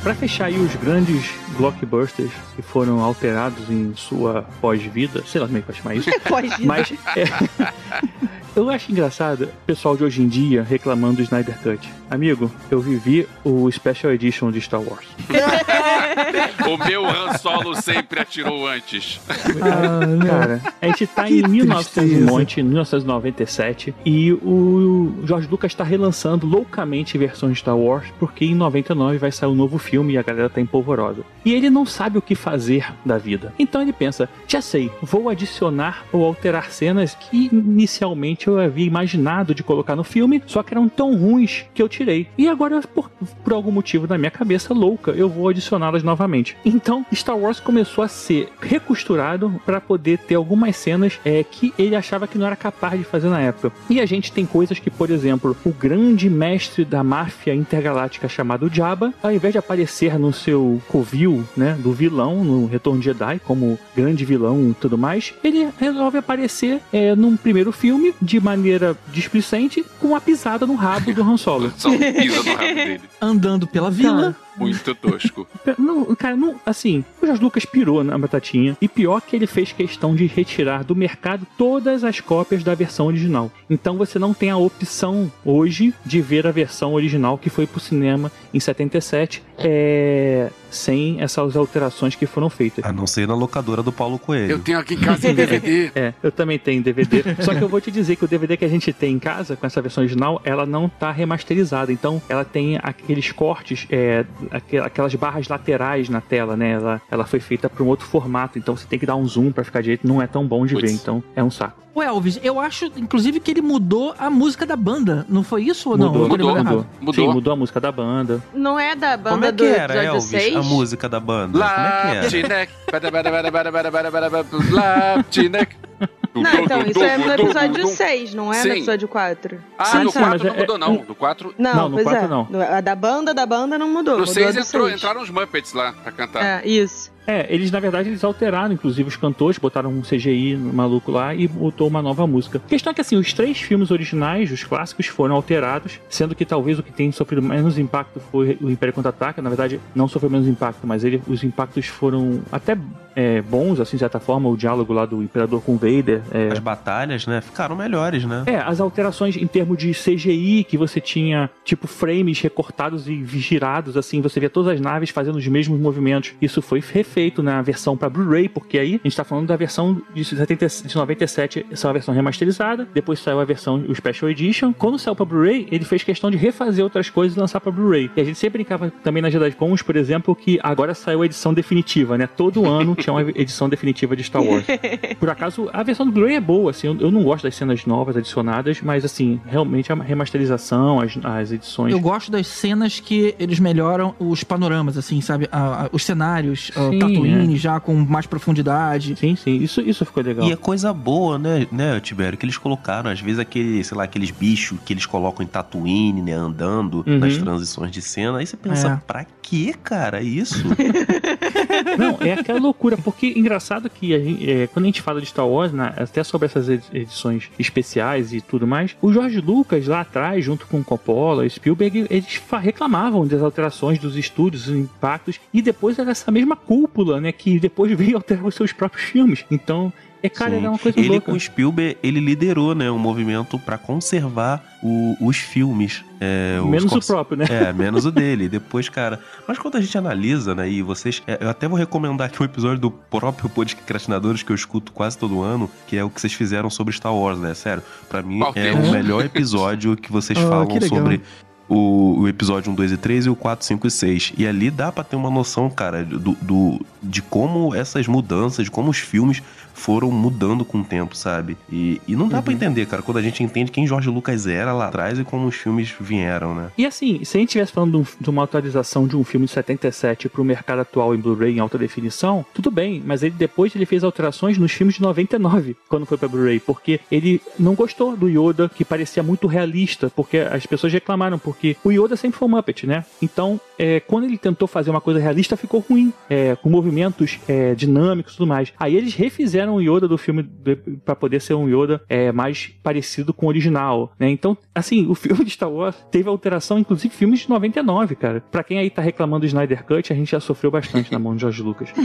Pra fechar aí os grandes blockbusters que foram alterados em sua pós-vida, sei lá como é que vai chamar isso. Pós-vida. Mas é, eu acho engraçado o pessoal de hoje em dia reclamando do Snyder Cut. Amigo, eu vivi o Special Edition de Star Wars. O meu Han Solo sempre atirou antes. Cara, a gente tá Que em 1900 e tristeza. monte, 1997, e o George Lucas tá relançando loucamente versões de Star Wars, porque em 99 vai sair um novo filme e a galera tá empolvorosa. E ele não sabe o que fazer da vida. Então ele pensa, já sei, vou adicionar ou alterar cenas que inicialmente eu havia imaginado de colocar no filme, só que eram tão ruins que eu tirei. E agora, por, por algum motivo na minha cabeça louca, eu vou adicioná-las novamente. Então, Star Wars começou a ser recosturado para poder ter algumas cenas é, que ele achava que não era capaz de fazer na época. E a gente tem coisas que, por exemplo, o grande mestre da máfia intergaláctica chamado Jabba, ao invés de aparecer no seu covil, né, do vilão no Retorno de Jedi como grande vilão e tudo mais, ele resolve aparecer é, num primeiro filme de maneira displicente com uma pisada no rabo do Han Solo. Só pisa no rabo dele. Andando pela vila. Muito tosco. Não, cara, não, assim, o Jorge Lucas pirou na batatinha, e pior que ele fez questão de retirar do mercado todas as cópias da versão original. Então você não tem a opção hoje de ver a versão original que foi pro cinema em 77, é, sem essas alterações que foram feitas. A não ser na locadora do Paulo Coelho. Eu tenho aqui em casa em DVD. É, eu também tenho DVD. Só que eu vou te dizer que o DVD que a gente tem em casa, com essa versão original, ela não tá remasterizada. Então, ela tem aqueles cortes, é, aqu- aquelas barras laterais na tela, né? Ela, ela foi feita para um outro formato. Então, você tem que dar um zoom para ficar direito. Não é tão bom de ver. Então, é um saco. O Elvis, eu acho, inclusive, que ele mudou a música da banda. Não foi isso ou não? Mudou, lembrando mudou, errado. Sim, mudou a música da banda. Não é da banda Como é que do era, episódio Elvis, 6? a música da banda? Como é que era? Laptinek. Laptinek. Não, então, isso é no episódio dum. 6, não é Sim. no episódio 4. Ah, Sim, no sim, 4 mas não é- mudou, não. No 4. Não, Não, no pois 4 é. não. A da banda, da banda não mudou. No mudou 6 a do entrou, entraram os Muppets lá pra cantar. É, isso. É, eles na verdade eles alteraram, inclusive os cantores, botaram um CGI maluco lá e botou uma nova música. A questão é que assim, os três filmes originais, os clássicos, foram alterados, sendo que talvez o que tem sofrido menos impacto foi o Império Contra-Ataca. Na verdade, não sofreu menos impacto, mas ele, os impactos foram até é, bons, assim, de certa forma, o diálogo lá do Imperador com o Vader. é, As batalhas, né? Ficaram melhores, né? é, as alterações em termos de CGI, que você tinha, tipo, frames recortados e girados, assim, você via todas as naves fazendo os mesmos movimentos. Isso foi refeito na versão pra Blu-ray, porque aí a gente tá falando da versão de, 70, de 97, essa é uma versão remasterizada, depois saiu a versão, o Special Edition. Quando saiu pra Blu-ray, ele fez questão de refazer outras coisas e lançar pra Blu-ray. E a gente sempre brincava também na Jedi Cons, por exemplo, que agora saiu a edição definitiva, né? Todo ano tinha uma edição definitiva de Star Wars. Por acaso, a versão do Blu-ray é boa, assim, eu, não gosto das cenas novas adicionadas, mas assim, realmente a remasterização, as, as edições. Eu gosto das cenas que eles melhoram os panoramas, assim, sabe? A- a- os cenários, o Sim, Tatooine é. já com mais profundidade. Sim, sim, isso, isso ficou legal. E é coisa boa, né, né, Tibério? Que eles colocaram, às vezes, aquele, sei lá, aqueles bichos que eles colocam em Tatooine, né, andando Uhum. nas transições de cena. Aí você pensa, É. pra quê, cara, isso? Não, é aquela loucura, porque engraçado que a gente- é, quando a gente fala de Star Wars, né, até sobre essas edi- edições especiais e tudo mais, o George Lucas lá atrás, junto com Coppola e Spielberg, eles reclamavam das alterações dos estúdios, dos impactos, e depois era essa mesma cúpula, né, que depois veio alterar os seus próprios filmes. Então, é cara, Sim. era uma coisa ele louca. com o Spielberg, ele liderou, né, um movimento pra conservar o- os filmes. é, os Menos o próprio, né? É, menos o dele. Depois, cara. Mas quando a gente analisa, né, e vocês. é, eu até vou recomendar aqui um episódio do próprio Podcastinadores que eu escuto quase todo ano, que é o que vocês fizeram sobre Star Wars, né? Sério, pra mim Qual é o melhor episódio que vocês Ah, falam que sobre o, o episódio 1, 2 e 3 e o 4, 5 e 6. E ali dá pra ter uma noção, cara, do, do- de como essas mudanças, de como os filmes foram mudando com o tempo, sabe? E, e não dá pra entender, cara, quando a gente entende quem Jorge Lucas era lá atrás e como os filmes vieram, né? E assim, se a gente estivesse falando de, um- uma atualização de um filme de 77 pro mercado atual em Blu-ray em alta definição, tudo bem, mas ele depois ele fez alterações nos filmes de 99, quando foi pra Blu-ray, porque ele não gostou do Yoda, que parecia muito realista, porque as pessoas reclamaram, porque o Yoda sempre foi um Muppet, né? Então, é, quando ele tentou fazer uma coisa realista, ficou ruim, é, com movimentos é, dinâmicos e tudo mais. Aí eles refizeram o Yoda do filme pra poder ser um Yoda é, mais parecido com o original, né? Então, assim, o filme de Star Wars teve alteração, inclusive filmes de 99, cara. Pra quem aí tá reclamando do Snyder Cut, a gente já sofreu bastante na mão de George Lucas.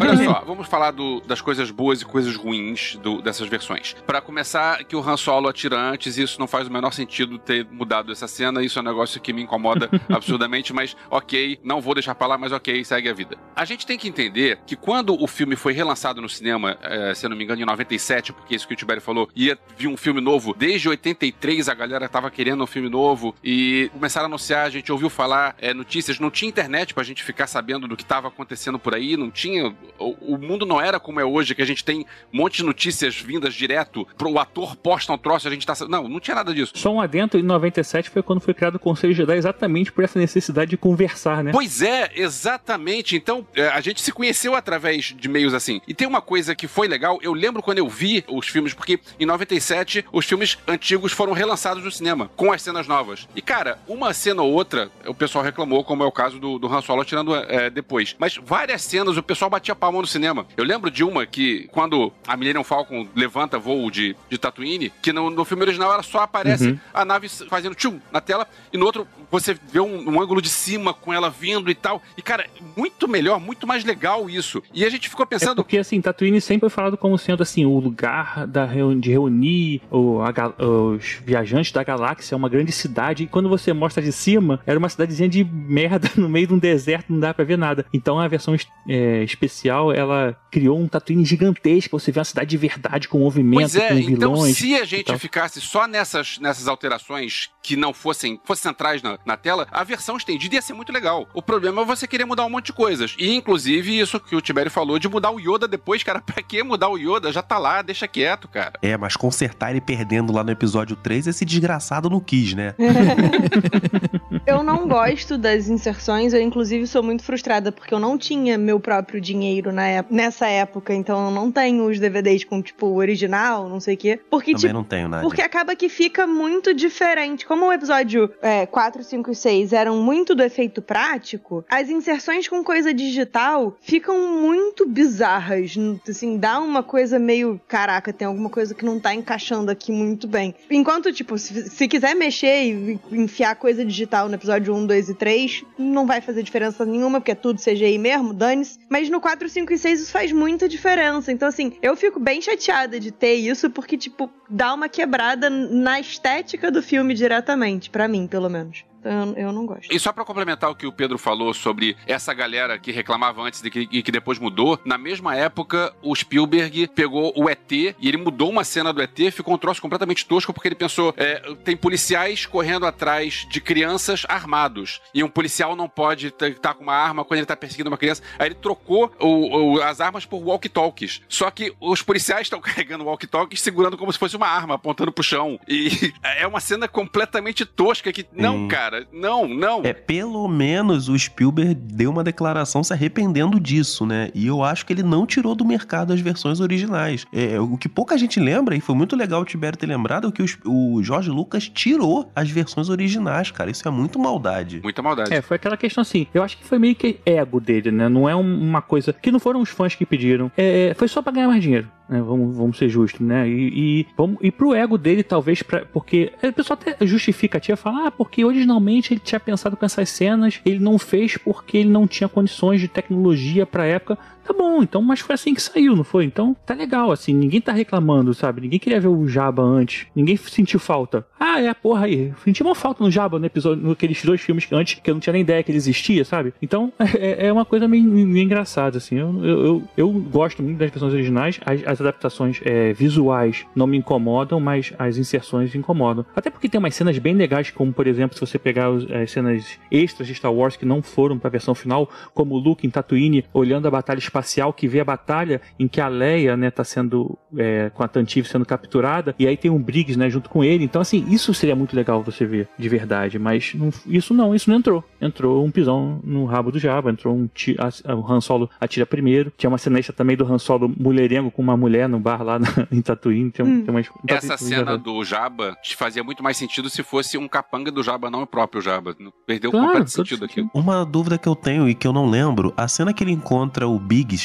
Olha só, vamos falar do- das coisas boas e coisas ruins do- dessas versões. Pra começar, que o Han Solo atira antes, isso não faz o menor sentido ter mudado essa cena, isso é um negócio que me incomoda absurdamente, mas ok, não vou deixar pra lá, mas ok, segue a vida. A gente tem que entender que quando o filme foi relançado no cinema, eh, se eu não me engano, em 97, porque é isso que o Tibério falou, ia vir um filme novo, desde 83 a galera tava querendo um filme novo e começaram a anunciar, a gente ouviu falar eh, notícias, não tinha internet pra gente ficar sabendo do que tava acontecendo por aí, não tinha. O, o mundo não era como é hoje, que a gente tem um monte de notícias vindas direto, pro ator posta um troço, a gente tá. Não, não tinha nada disso. Só um adentro, em 97 foi quando foi criado o Conselho Jedi exatamente por essa necessidade de conversar, né? Pois é, exatamente. Então, é, a gente se conheceu através de meios assim. E tem uma coisa que foi legal, eu lembro quando eu vi os filmes, porque em 97 os filmes antigos foram relançados no cinema, com as cenas novas. E, cara, uma cena ou outra, o pessoal reclamou, como é o caso do, do Han Solo tirando é, depois. Mas várias cenas o pessoal batia palma no cinema. Eu lembro de uma que, quando a Millennium Falcon levanta voo de, de Tatooine, que no, no filme original ela só aparece Uhum. a nave fazendo tchum na tela e no outro você vê um, um ângulo de cima com ela vindo e tal. E, cara, muito melhor, muito mais legal isso. E a gente ficou É pensando. porque, assim, Tatooine sempre foi como sendo, assim, o lugar da de reunir o- a os viajantes da galáxia, uma grande cidade. E quando você mostra de cima, era uma cidadezinha de merda no meio de um deserto, não dá pra ver nada. Então a versão é, especial, ela criou um Tatooine gigantesco. Você vê uma cidade de verdade, com movimento, Pois é, com então vilões. se a gente ficasse só nessas, nessas alterações que não fossem, fossem centrais na, na tela, a versão estendida ia ser muito legal. O problema é você querer mudar um monte de coisas. E inclusive isso que o Tibério falou de mudar o Yoda depois, cara, pra que mudar o Yoda? Já tá lá, deixa quieto, cara. É, mas consertar ele perdendo lá no episódio 3, esse desgraçado não quis, né? Eu não gosto das inserções, eu inclusive sou muito frustrada porque eu não tinha meu próprio dinheiro na ép- nessa época, então eu não tenho os DVDs com tipo original, não sei o quê. Porque Também tipo, não tenho nada. porque acaba que fica muito diferente. Como o episódio é, 4, 5 e 6 eram muito do efeito prático, as inserções com coisa digital ficam muito bizarras. Assim, dá uma coisa meio. Caraca, tem alguma coisa que não tá encaixando aqui muito bem. Enquanto, tipo, se, se quiser mexer e enfiar coisa digital no episódio 1, 2 e 3, não vai fazer diferença nenhuma, porque é tudo CGI mesmo, dane-se. Mas no 4, 5 e 6 isso faz muita diferença. Então, assim, eu fico bem chateada de ter isso, porque, tipo, dá uma quebrada na estética do filme diretamente, pra mim, pelo menos. Eu, eu não gosto. E só pra complementar o que o Pedro falou sobre essa galera que reclamava antes de que, e que depois mudou, na mesma época o Spielberg pegou o ET e ele mudou uma cena do ET, ficou um troço completamente tosco porque ele pensou, é, tem policiais correndo atrás de crianças armados e um policial não pode estar com uma arma quando ele tá perseguindo uma criança. Aí ele trocou o- o- as armas por walkie-talkies. Só que os policiais estão carregando walkie-talkies segurando como se fosse uma arma, apontando pro chão. E é uma cena completamente tosca que, não, Sim. cara, não, não. É, pelo menos o Spielberg deu uma declaração se arrependendo disso, né? E eu acho que ele não tirou do mercado as versões originais. É, o que pouca gente lembra, e foi muito legal o Tibério ter lembrado, é que os- o Jorge Lucas tirou as versões originais, cara. Isso é muito maldade. Muita maldade. É, foi aquela questão assim. Eu acho que foi meio que ego dele, né? Não é um- uma coisa. Que não foram os fãs que pediram. É, foi só pra ganhar mais dinheiro. Né? Vamos, vamos ser justos, né? E, e, vamos, e pro ego dele, talvez, pra, porque. O pessoal até justifica, a tia fala, ah, porque originalmente ele tinha pensado com essas cenas, ele não fez porque ele não tinha condições de tecnologia pra época. Tá bom, então, mas foi assim que saiu, não foi? Então, tá legal, assim, ninguém tá reclamando, sabe? Ninguém queria ver o Jabba antes. Ninguém sentiu falta. Ah, é, porra aí. Senti uma falta no Jabba no episódio, naqueles dois filmes que antes, que eu não tinha nem ideia que ele existia, sabe? Então, é, é uma coisa meio, meio engraçada, assim. Eu, eu, eu, gosto muito das versões originais. As, as adaptações é, visuais não me incomodam, mas as inserções incomodam. Até porque tem umas cenas bem legais, como, por exemplo, se você pegar os- as cenas extras de Star Wars que não foram pra versão final, como o Luke em Tatooine olhando a batalha espacial, que vê a batalha em que a Leia, né, tá sendo é, com a Tantive sendo capturada, e aí tem um Briggs, né, junto com ele. Então, assim, isso seria muito legal você ver de verdade, mas não- isso não, isso não entrou. Entrou um pisão no rabo do Jabba, entrou um ti- a- a- o Han Solo atira primeiro. Tinha uma cena extra também do Han Solo mulherengo com uma mulher no bar lá na- em Tatooine. Tem, um- tem umas, Essa cena do Jabba te fazia muito mais sentido se fosse um capanga do Jabba, não o próprio Jabba. Perdeu Claro, completo sentido aqui. Uma dúvida que eu tenho e que eu não lembro, a cena que ele encontra o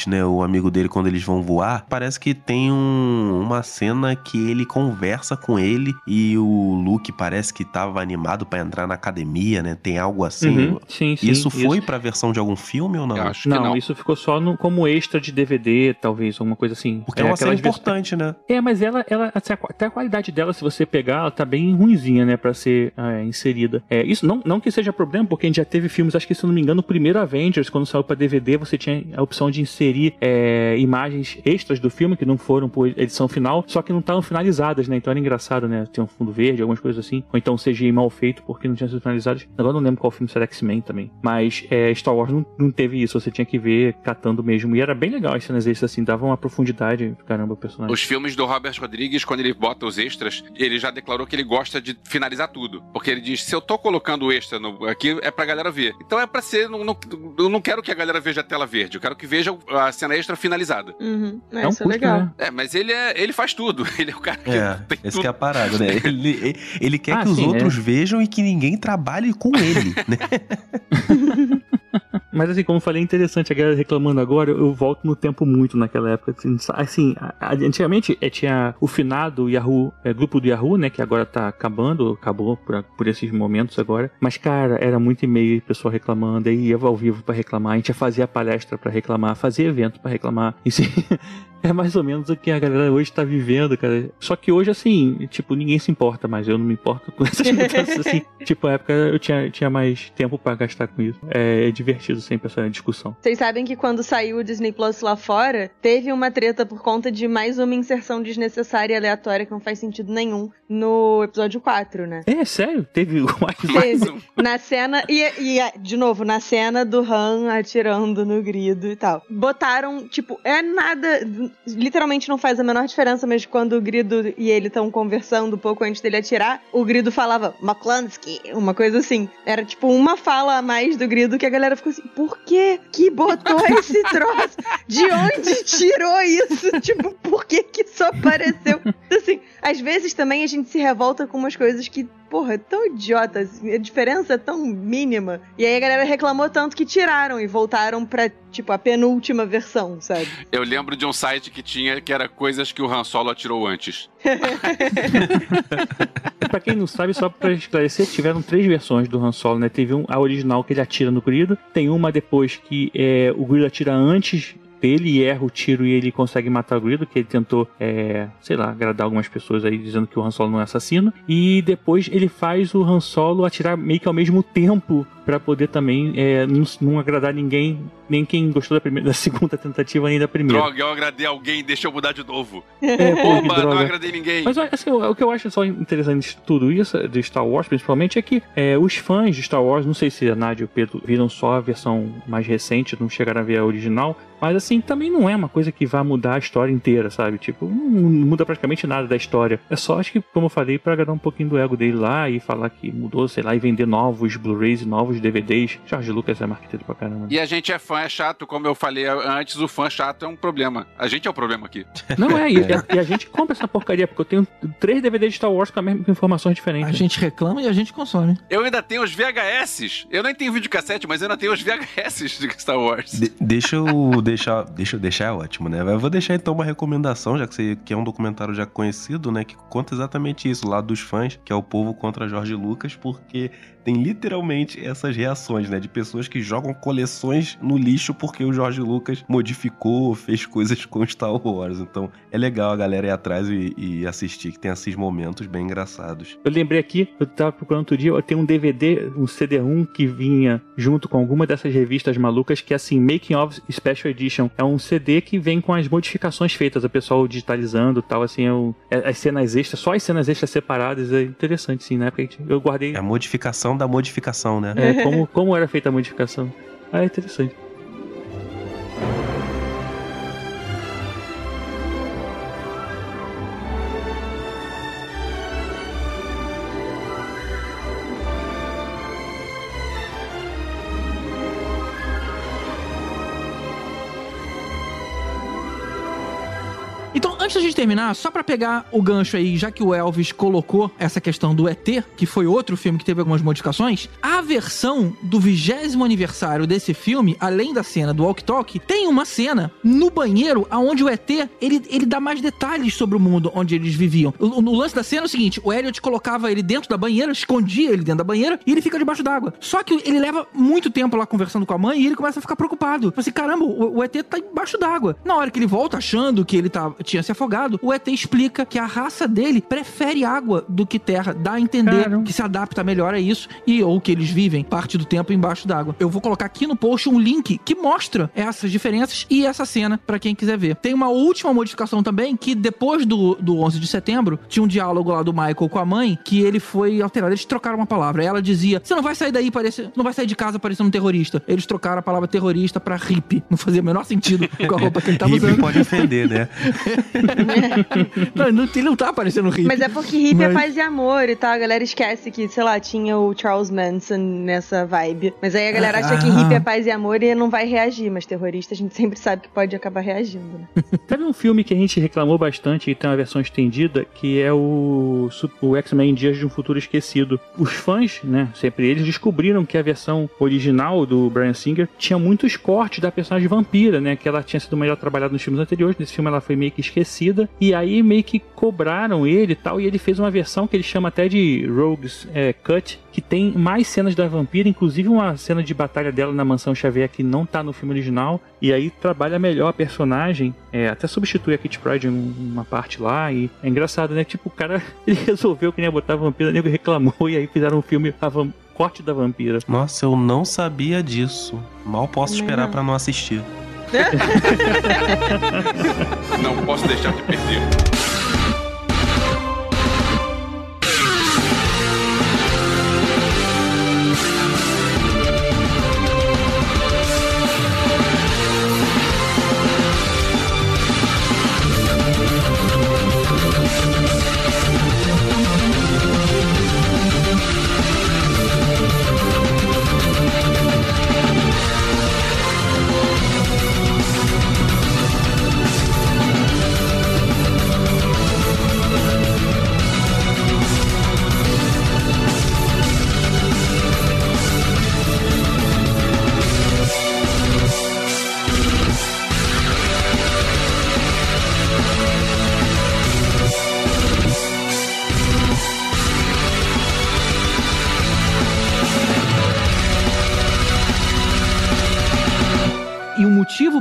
Né, o amigo dele quando eles vão voar, parece que tem um- uma cena que ele conversa com ele e o Luke parece que tava animado pra entrar na academia, né? Tem algo assim. Uhum, sim, sim, Isso foi isso. pra versão de algum filme ou não? não, isso ficou só no- como extra de DVD, talvez, alguma coisa assim. Porque é uma cena vers- importante, né? É, mas ela, ela assim, até a qualidade dela, se você pegar, ela tá bem ruinzinha, né, pra ser é, inserida. É, isso não, não que seja problema, porque a gente já teve filmes, acho que se eu não me engano, o primeiro Avengers, quando saiu pra DVD, você tinha a opção de inserir é, imagens extras do filme, que não foram por edição final, só que não estavam finalizadas, né, então era engraçado, né, tem um fundo verde, algumas coisas assim, ou então CGI mal feito, porque não tinha sido finalizadas. Agora não lembro qual filme, se era X-Men também. Mas é, Star Wars não, não teve isso, você tinha que ver catando mesmo, e era bem legal as cenas extras, assim, davam uma profundidade, caramba, o personagem. Os filmes do Robert Rodrigues, quando ele bota os extras, ele já declarou que ele gosta de finalizar tudo. Porque ele diz: se eu tô colocando o extra no- aqui, é pra galera ver. Então é pra ser. Não, não- eu não quero que a galera veja a tela verde, eu quero que veja a cena extra finalizada. Uhum. É, É um isso é legal. né? É, mas ele, é, ele faz tudo. Ele é o cara que É, tem esse tudo. que é a parada, né? Ele, ele quer Ah, que os sim, outros é. vejam e que ninguém trabalhe com ele, né? Mas assim, como eu falei, é interessante a galera reclamando agora, eu volto no tempo muito naquela época. Assim, assim antigamente eh, tinha o finado Yahoo, eh, grupo do Yahoo, né? Que agora tá acabando, acabou por, por esses momentos agora. Mas, cara, era muito e-mail, pessoal reclamando, aí ia ao vivo pra reclamar, a gente ia fazer a palestra pra reclamar, fazia evento pra reclamar. Isso é mais ou menos o que a galera hoje tá vivendo, cara. Só que hoje, assim, tipo, ninguém se importa mais. Eu não me importo com essas mudanças, assim. Tipo, na época eu tinha, tinha mais tempo pra gastar com isso. É, é divertido sempre essa discussão. Vocês sabem que quando saiu o Disney Plus lá fora, teve uma treta por conta de mais uma inserção desnecessária e aleatória que não faz sentido nenhum no episódio 4, né? É, sério? Teve mais Teve. Na cena, e, e, de novo, na cena do Han atirando no grido e tal. Botaram, tipo, é nada. Literalmente não faz a menor diferença, mas quando o grido e ele estão conversando um pouco antes dele atirar, o grido falava McClunsky, uma coisa assim. Era tipo uma fala a mais do grido que a galera ficou assim: por que que botou esse troço? De onde tirou isso? Tipo, por que que isso apareceu? Assim, às vezes também a gente se revolta com umas coisas que porra, é tão idiota, assim, a diferença é tão mínima. E aí a galera reclamou tanto que tiraram e voltaram pra, tipo, a penúltima versão, sabe? Eu lembro de um site que tinha que era coisas que o Han Solo atirou antes. pra quem não sabe, só pra esclarecer, tiveram três versões do Han Solo, né? Teve um, a original que ele atira no grido, tem uma depois que é, o grido atira antes dele e erra o tiro e ele consegue matar o Grido, que ele tentou, é, sei lá, agradar algumas pessoas aí dizendo que o Han Solo não é assassino. E depois ele faz o Han Solo atirar meio que ao mesmo tempo para poder também é, não, não, agradar ninguém, nem quem gostou da, primeira, da segunda tentativa nem da primeira. Droga, eu agradei alguém, deixa eu mudar de novo. É, pô, Oba, droga. não agradei ninguém. Mas assim, o, o que eu acho só interessante de tudo isso, de Star Wars principalmente, é que é, os fãs de Star Wars, não sei se a Nádia e o Pedro viram só a versão mais recente, não chegaram a ver a original, mas assim, também não é uma coisa que vá mudar a história inteira, sabe? Tipo, não muda praticamente nada da história. É só, acho que, como eu falei, pra agradar um pouquinho do ego dele lá e falar que mudou, sei lá, e vender novos Blu-rays e novos DVDs. George Lucas é marqueteiro pra caramba. E a gente é fã, é chato, como eu falei antes, o fã chato é um problema. A gente é o problema aqui. Não é, e, e a gente compra essa porcaria, porque eu tenho três DVDs de Star Wars com, a mesma, com informações diferentes. A gente reclama e a gente consome. Eu ainda tenho os VHS. Eu nem tenho videocassete, mas eu ainda tenho os VHS de Star Wars. De- deixa eu deixar. Deixa eu deixar é ótimo, né? Eu vou deixar então uma recomendação, já que, você, que é um documentário já conhecido, né? Que conta exatamente isso, lá dos fãs, que é o povo contra Jorge Lucas, porque tem literalmente essas reações, né? De pessoas que jogam coleções no lixo porque o Jorge Lucas modificou, fez coisas com Star Wars. Então é legal a galera ir atrás e, e assistir, que tem esses momentos bem engraçados. Eu lembrei aqui, eu tava procurando outro dia, eu tenho um DVD, um CD-ROM que vinha junto com alguma dessas revistas malucas, que é assim, Making of Special Edition. É um CD que vem com as modificações feitas, o pessoal digitalizando e tal, assim, é o- é- as cenas extras, só as cenas extras separadas, é interessante, sim, né? Porque eu guardei. É a modificação da modificação, né? É, como, como era feita a modificação. Ah, é interessante. Gente terminar, só pra pegar o gancho aí, já que o Elvis colocou essa questão do ET, que foi outro filme que teve algumas modificações, a versão do vigésimo aniversário desse filme, além da cena do Walk Talk, tem uma cena no banheiro onde o ET, ele, ele dá mais detalhes sobre o mundo onde eles viviam. O, o lance da cena é o seguinte, o Elliot colocava ele dentro da banheira, escondia ele dentro da banheira, e ele fica debaixo d'água. Só que ele leva muito tempo lá conversando com a mãe, e ele começa a ficar preocupado. Fala assim, caramba, o, o ET tá embaixo d'água. Na hora que ele volta achando que ele tá, tinha se afogado, o ET explica que a raça dele prefere água do que terra, dá a entender que se adapta melhor a isso e ou que eles vivem parte do tempo embaixo d'água. Eu vou colocar aqui no post um link que mostra essas diferenças e essa cena pra quem quiser ver. Tem uma última modificação também que depois do, do 11 de setembro tinha um diálogo lá do Michael com a mãe que ele foi alterado. Eles trocaram uma palavra. Ela dizia: "Você não vai sair daí parece, não vai sair de casa parecendo um terrorista". Eles trocaram a palavra terrorista pra hippie. Não fazia o menor sentido com a roupa que ele tava Hippie usando. pode ofender, né? não, não, ele não tá parecendo hippie. Mas é porque hippie é Mas- paz e amor e tal. A galera esquece que, sei lá, tinha o Charles Manson nessa vibe. Mas aí a galera acha que Ah. hippie é paz e amor e não vai reagir. Mas terrorista a gente sempre sabe que pode acabar reagindo, né? Teve um filme que a gente reclamou bastante e tem uma versão estendida, que é o, o X-Men Dias de um Futuro Esquecido. Os fãs, né, sempre eles, descobriram que a versão original do Brian Singer tinha muitos cortes da personagem vampira, né, que ela tinha sido melhor trabalhada nos filmes anteriores, nesse filme ela foi meio que esquecida, e aí meio que cobraram ele e tal, e ele fez uma versão que ele chama até de Rogues é, Cut, que tem mais cenas da vampira, inclusive uma cena de batalha dela na mansão Xavier que não tá no filme original, e aí trabalha melhor a personagem, é, até substitui a Kitty Pryde em um- uma parte lá, e é engraçado, né? Tipo, o cara ele resolveu que nem botar a vampira, nego reclamou, e aí fizeram um filme, a vam- corte da vampira. Nossa, eu não sabia disso. Mal posso Também esperar não. pra não assistir. Não posso deixar de perder.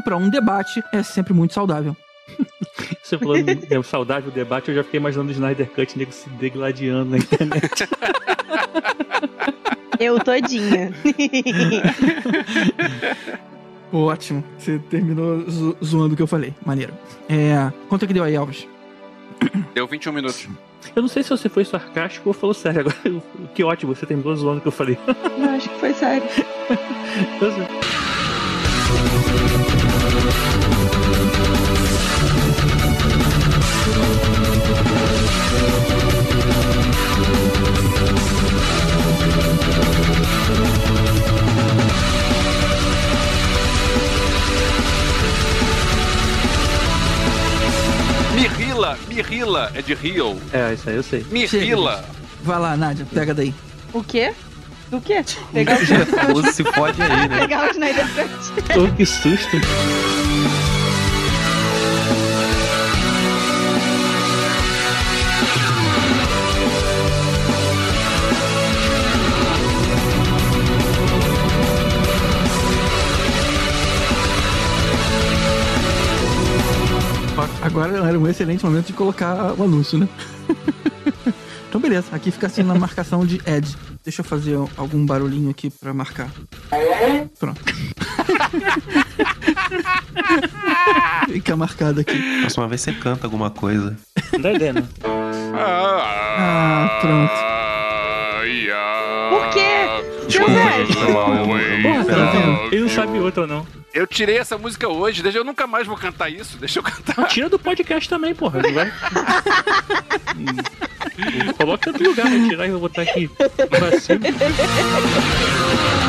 O pra um debate é sempre muito saudável. Você falou é, saudável debate, eu já fiquei imaginando o Snyder Cut nego se degladiando na internet. Eu todinha. Ótimo. Você terminou zo- zoando o que eu falei. Maneiro. É. Quanto é que deu aí, Alves? Deu 21 minutos. Eu não sei se você foi sarcástico ou falou sério agora. Que ótimo, você terminou zoando o que eu falei. Não, acho que foi sério. Mirrila, Mirrila, é de Rio. É, isso aí eu sei. Mirrila. Vai lá, Nádia, pega daí. O quê? Do quê? Pegar o famoso se fode aí, né? Pegar o Cut. Pô, que susto. Agora era um excelente momento de colocar o anúncio, né? então, beleza. Aqui fica assim na marcação de Ed. Deixa eu fazer algum barulhinho aqui pra marcar. Pronto. Fica marcado aqui. Próxima vez você canta alguma coisa. Dá ideia, né? Ah, pronto. Desculpa, gente, foi mal. Eu, Porra, tá vendo? Ele não sabe outra, não. eu tirei essa música hoje, deixa eu nunca mais vou cantar isso. Deixa eu cantar. Tira do podcast também, porra. Não vai. Coloca em outro lugar, vai tirar e vou botar aqui. Vacilo.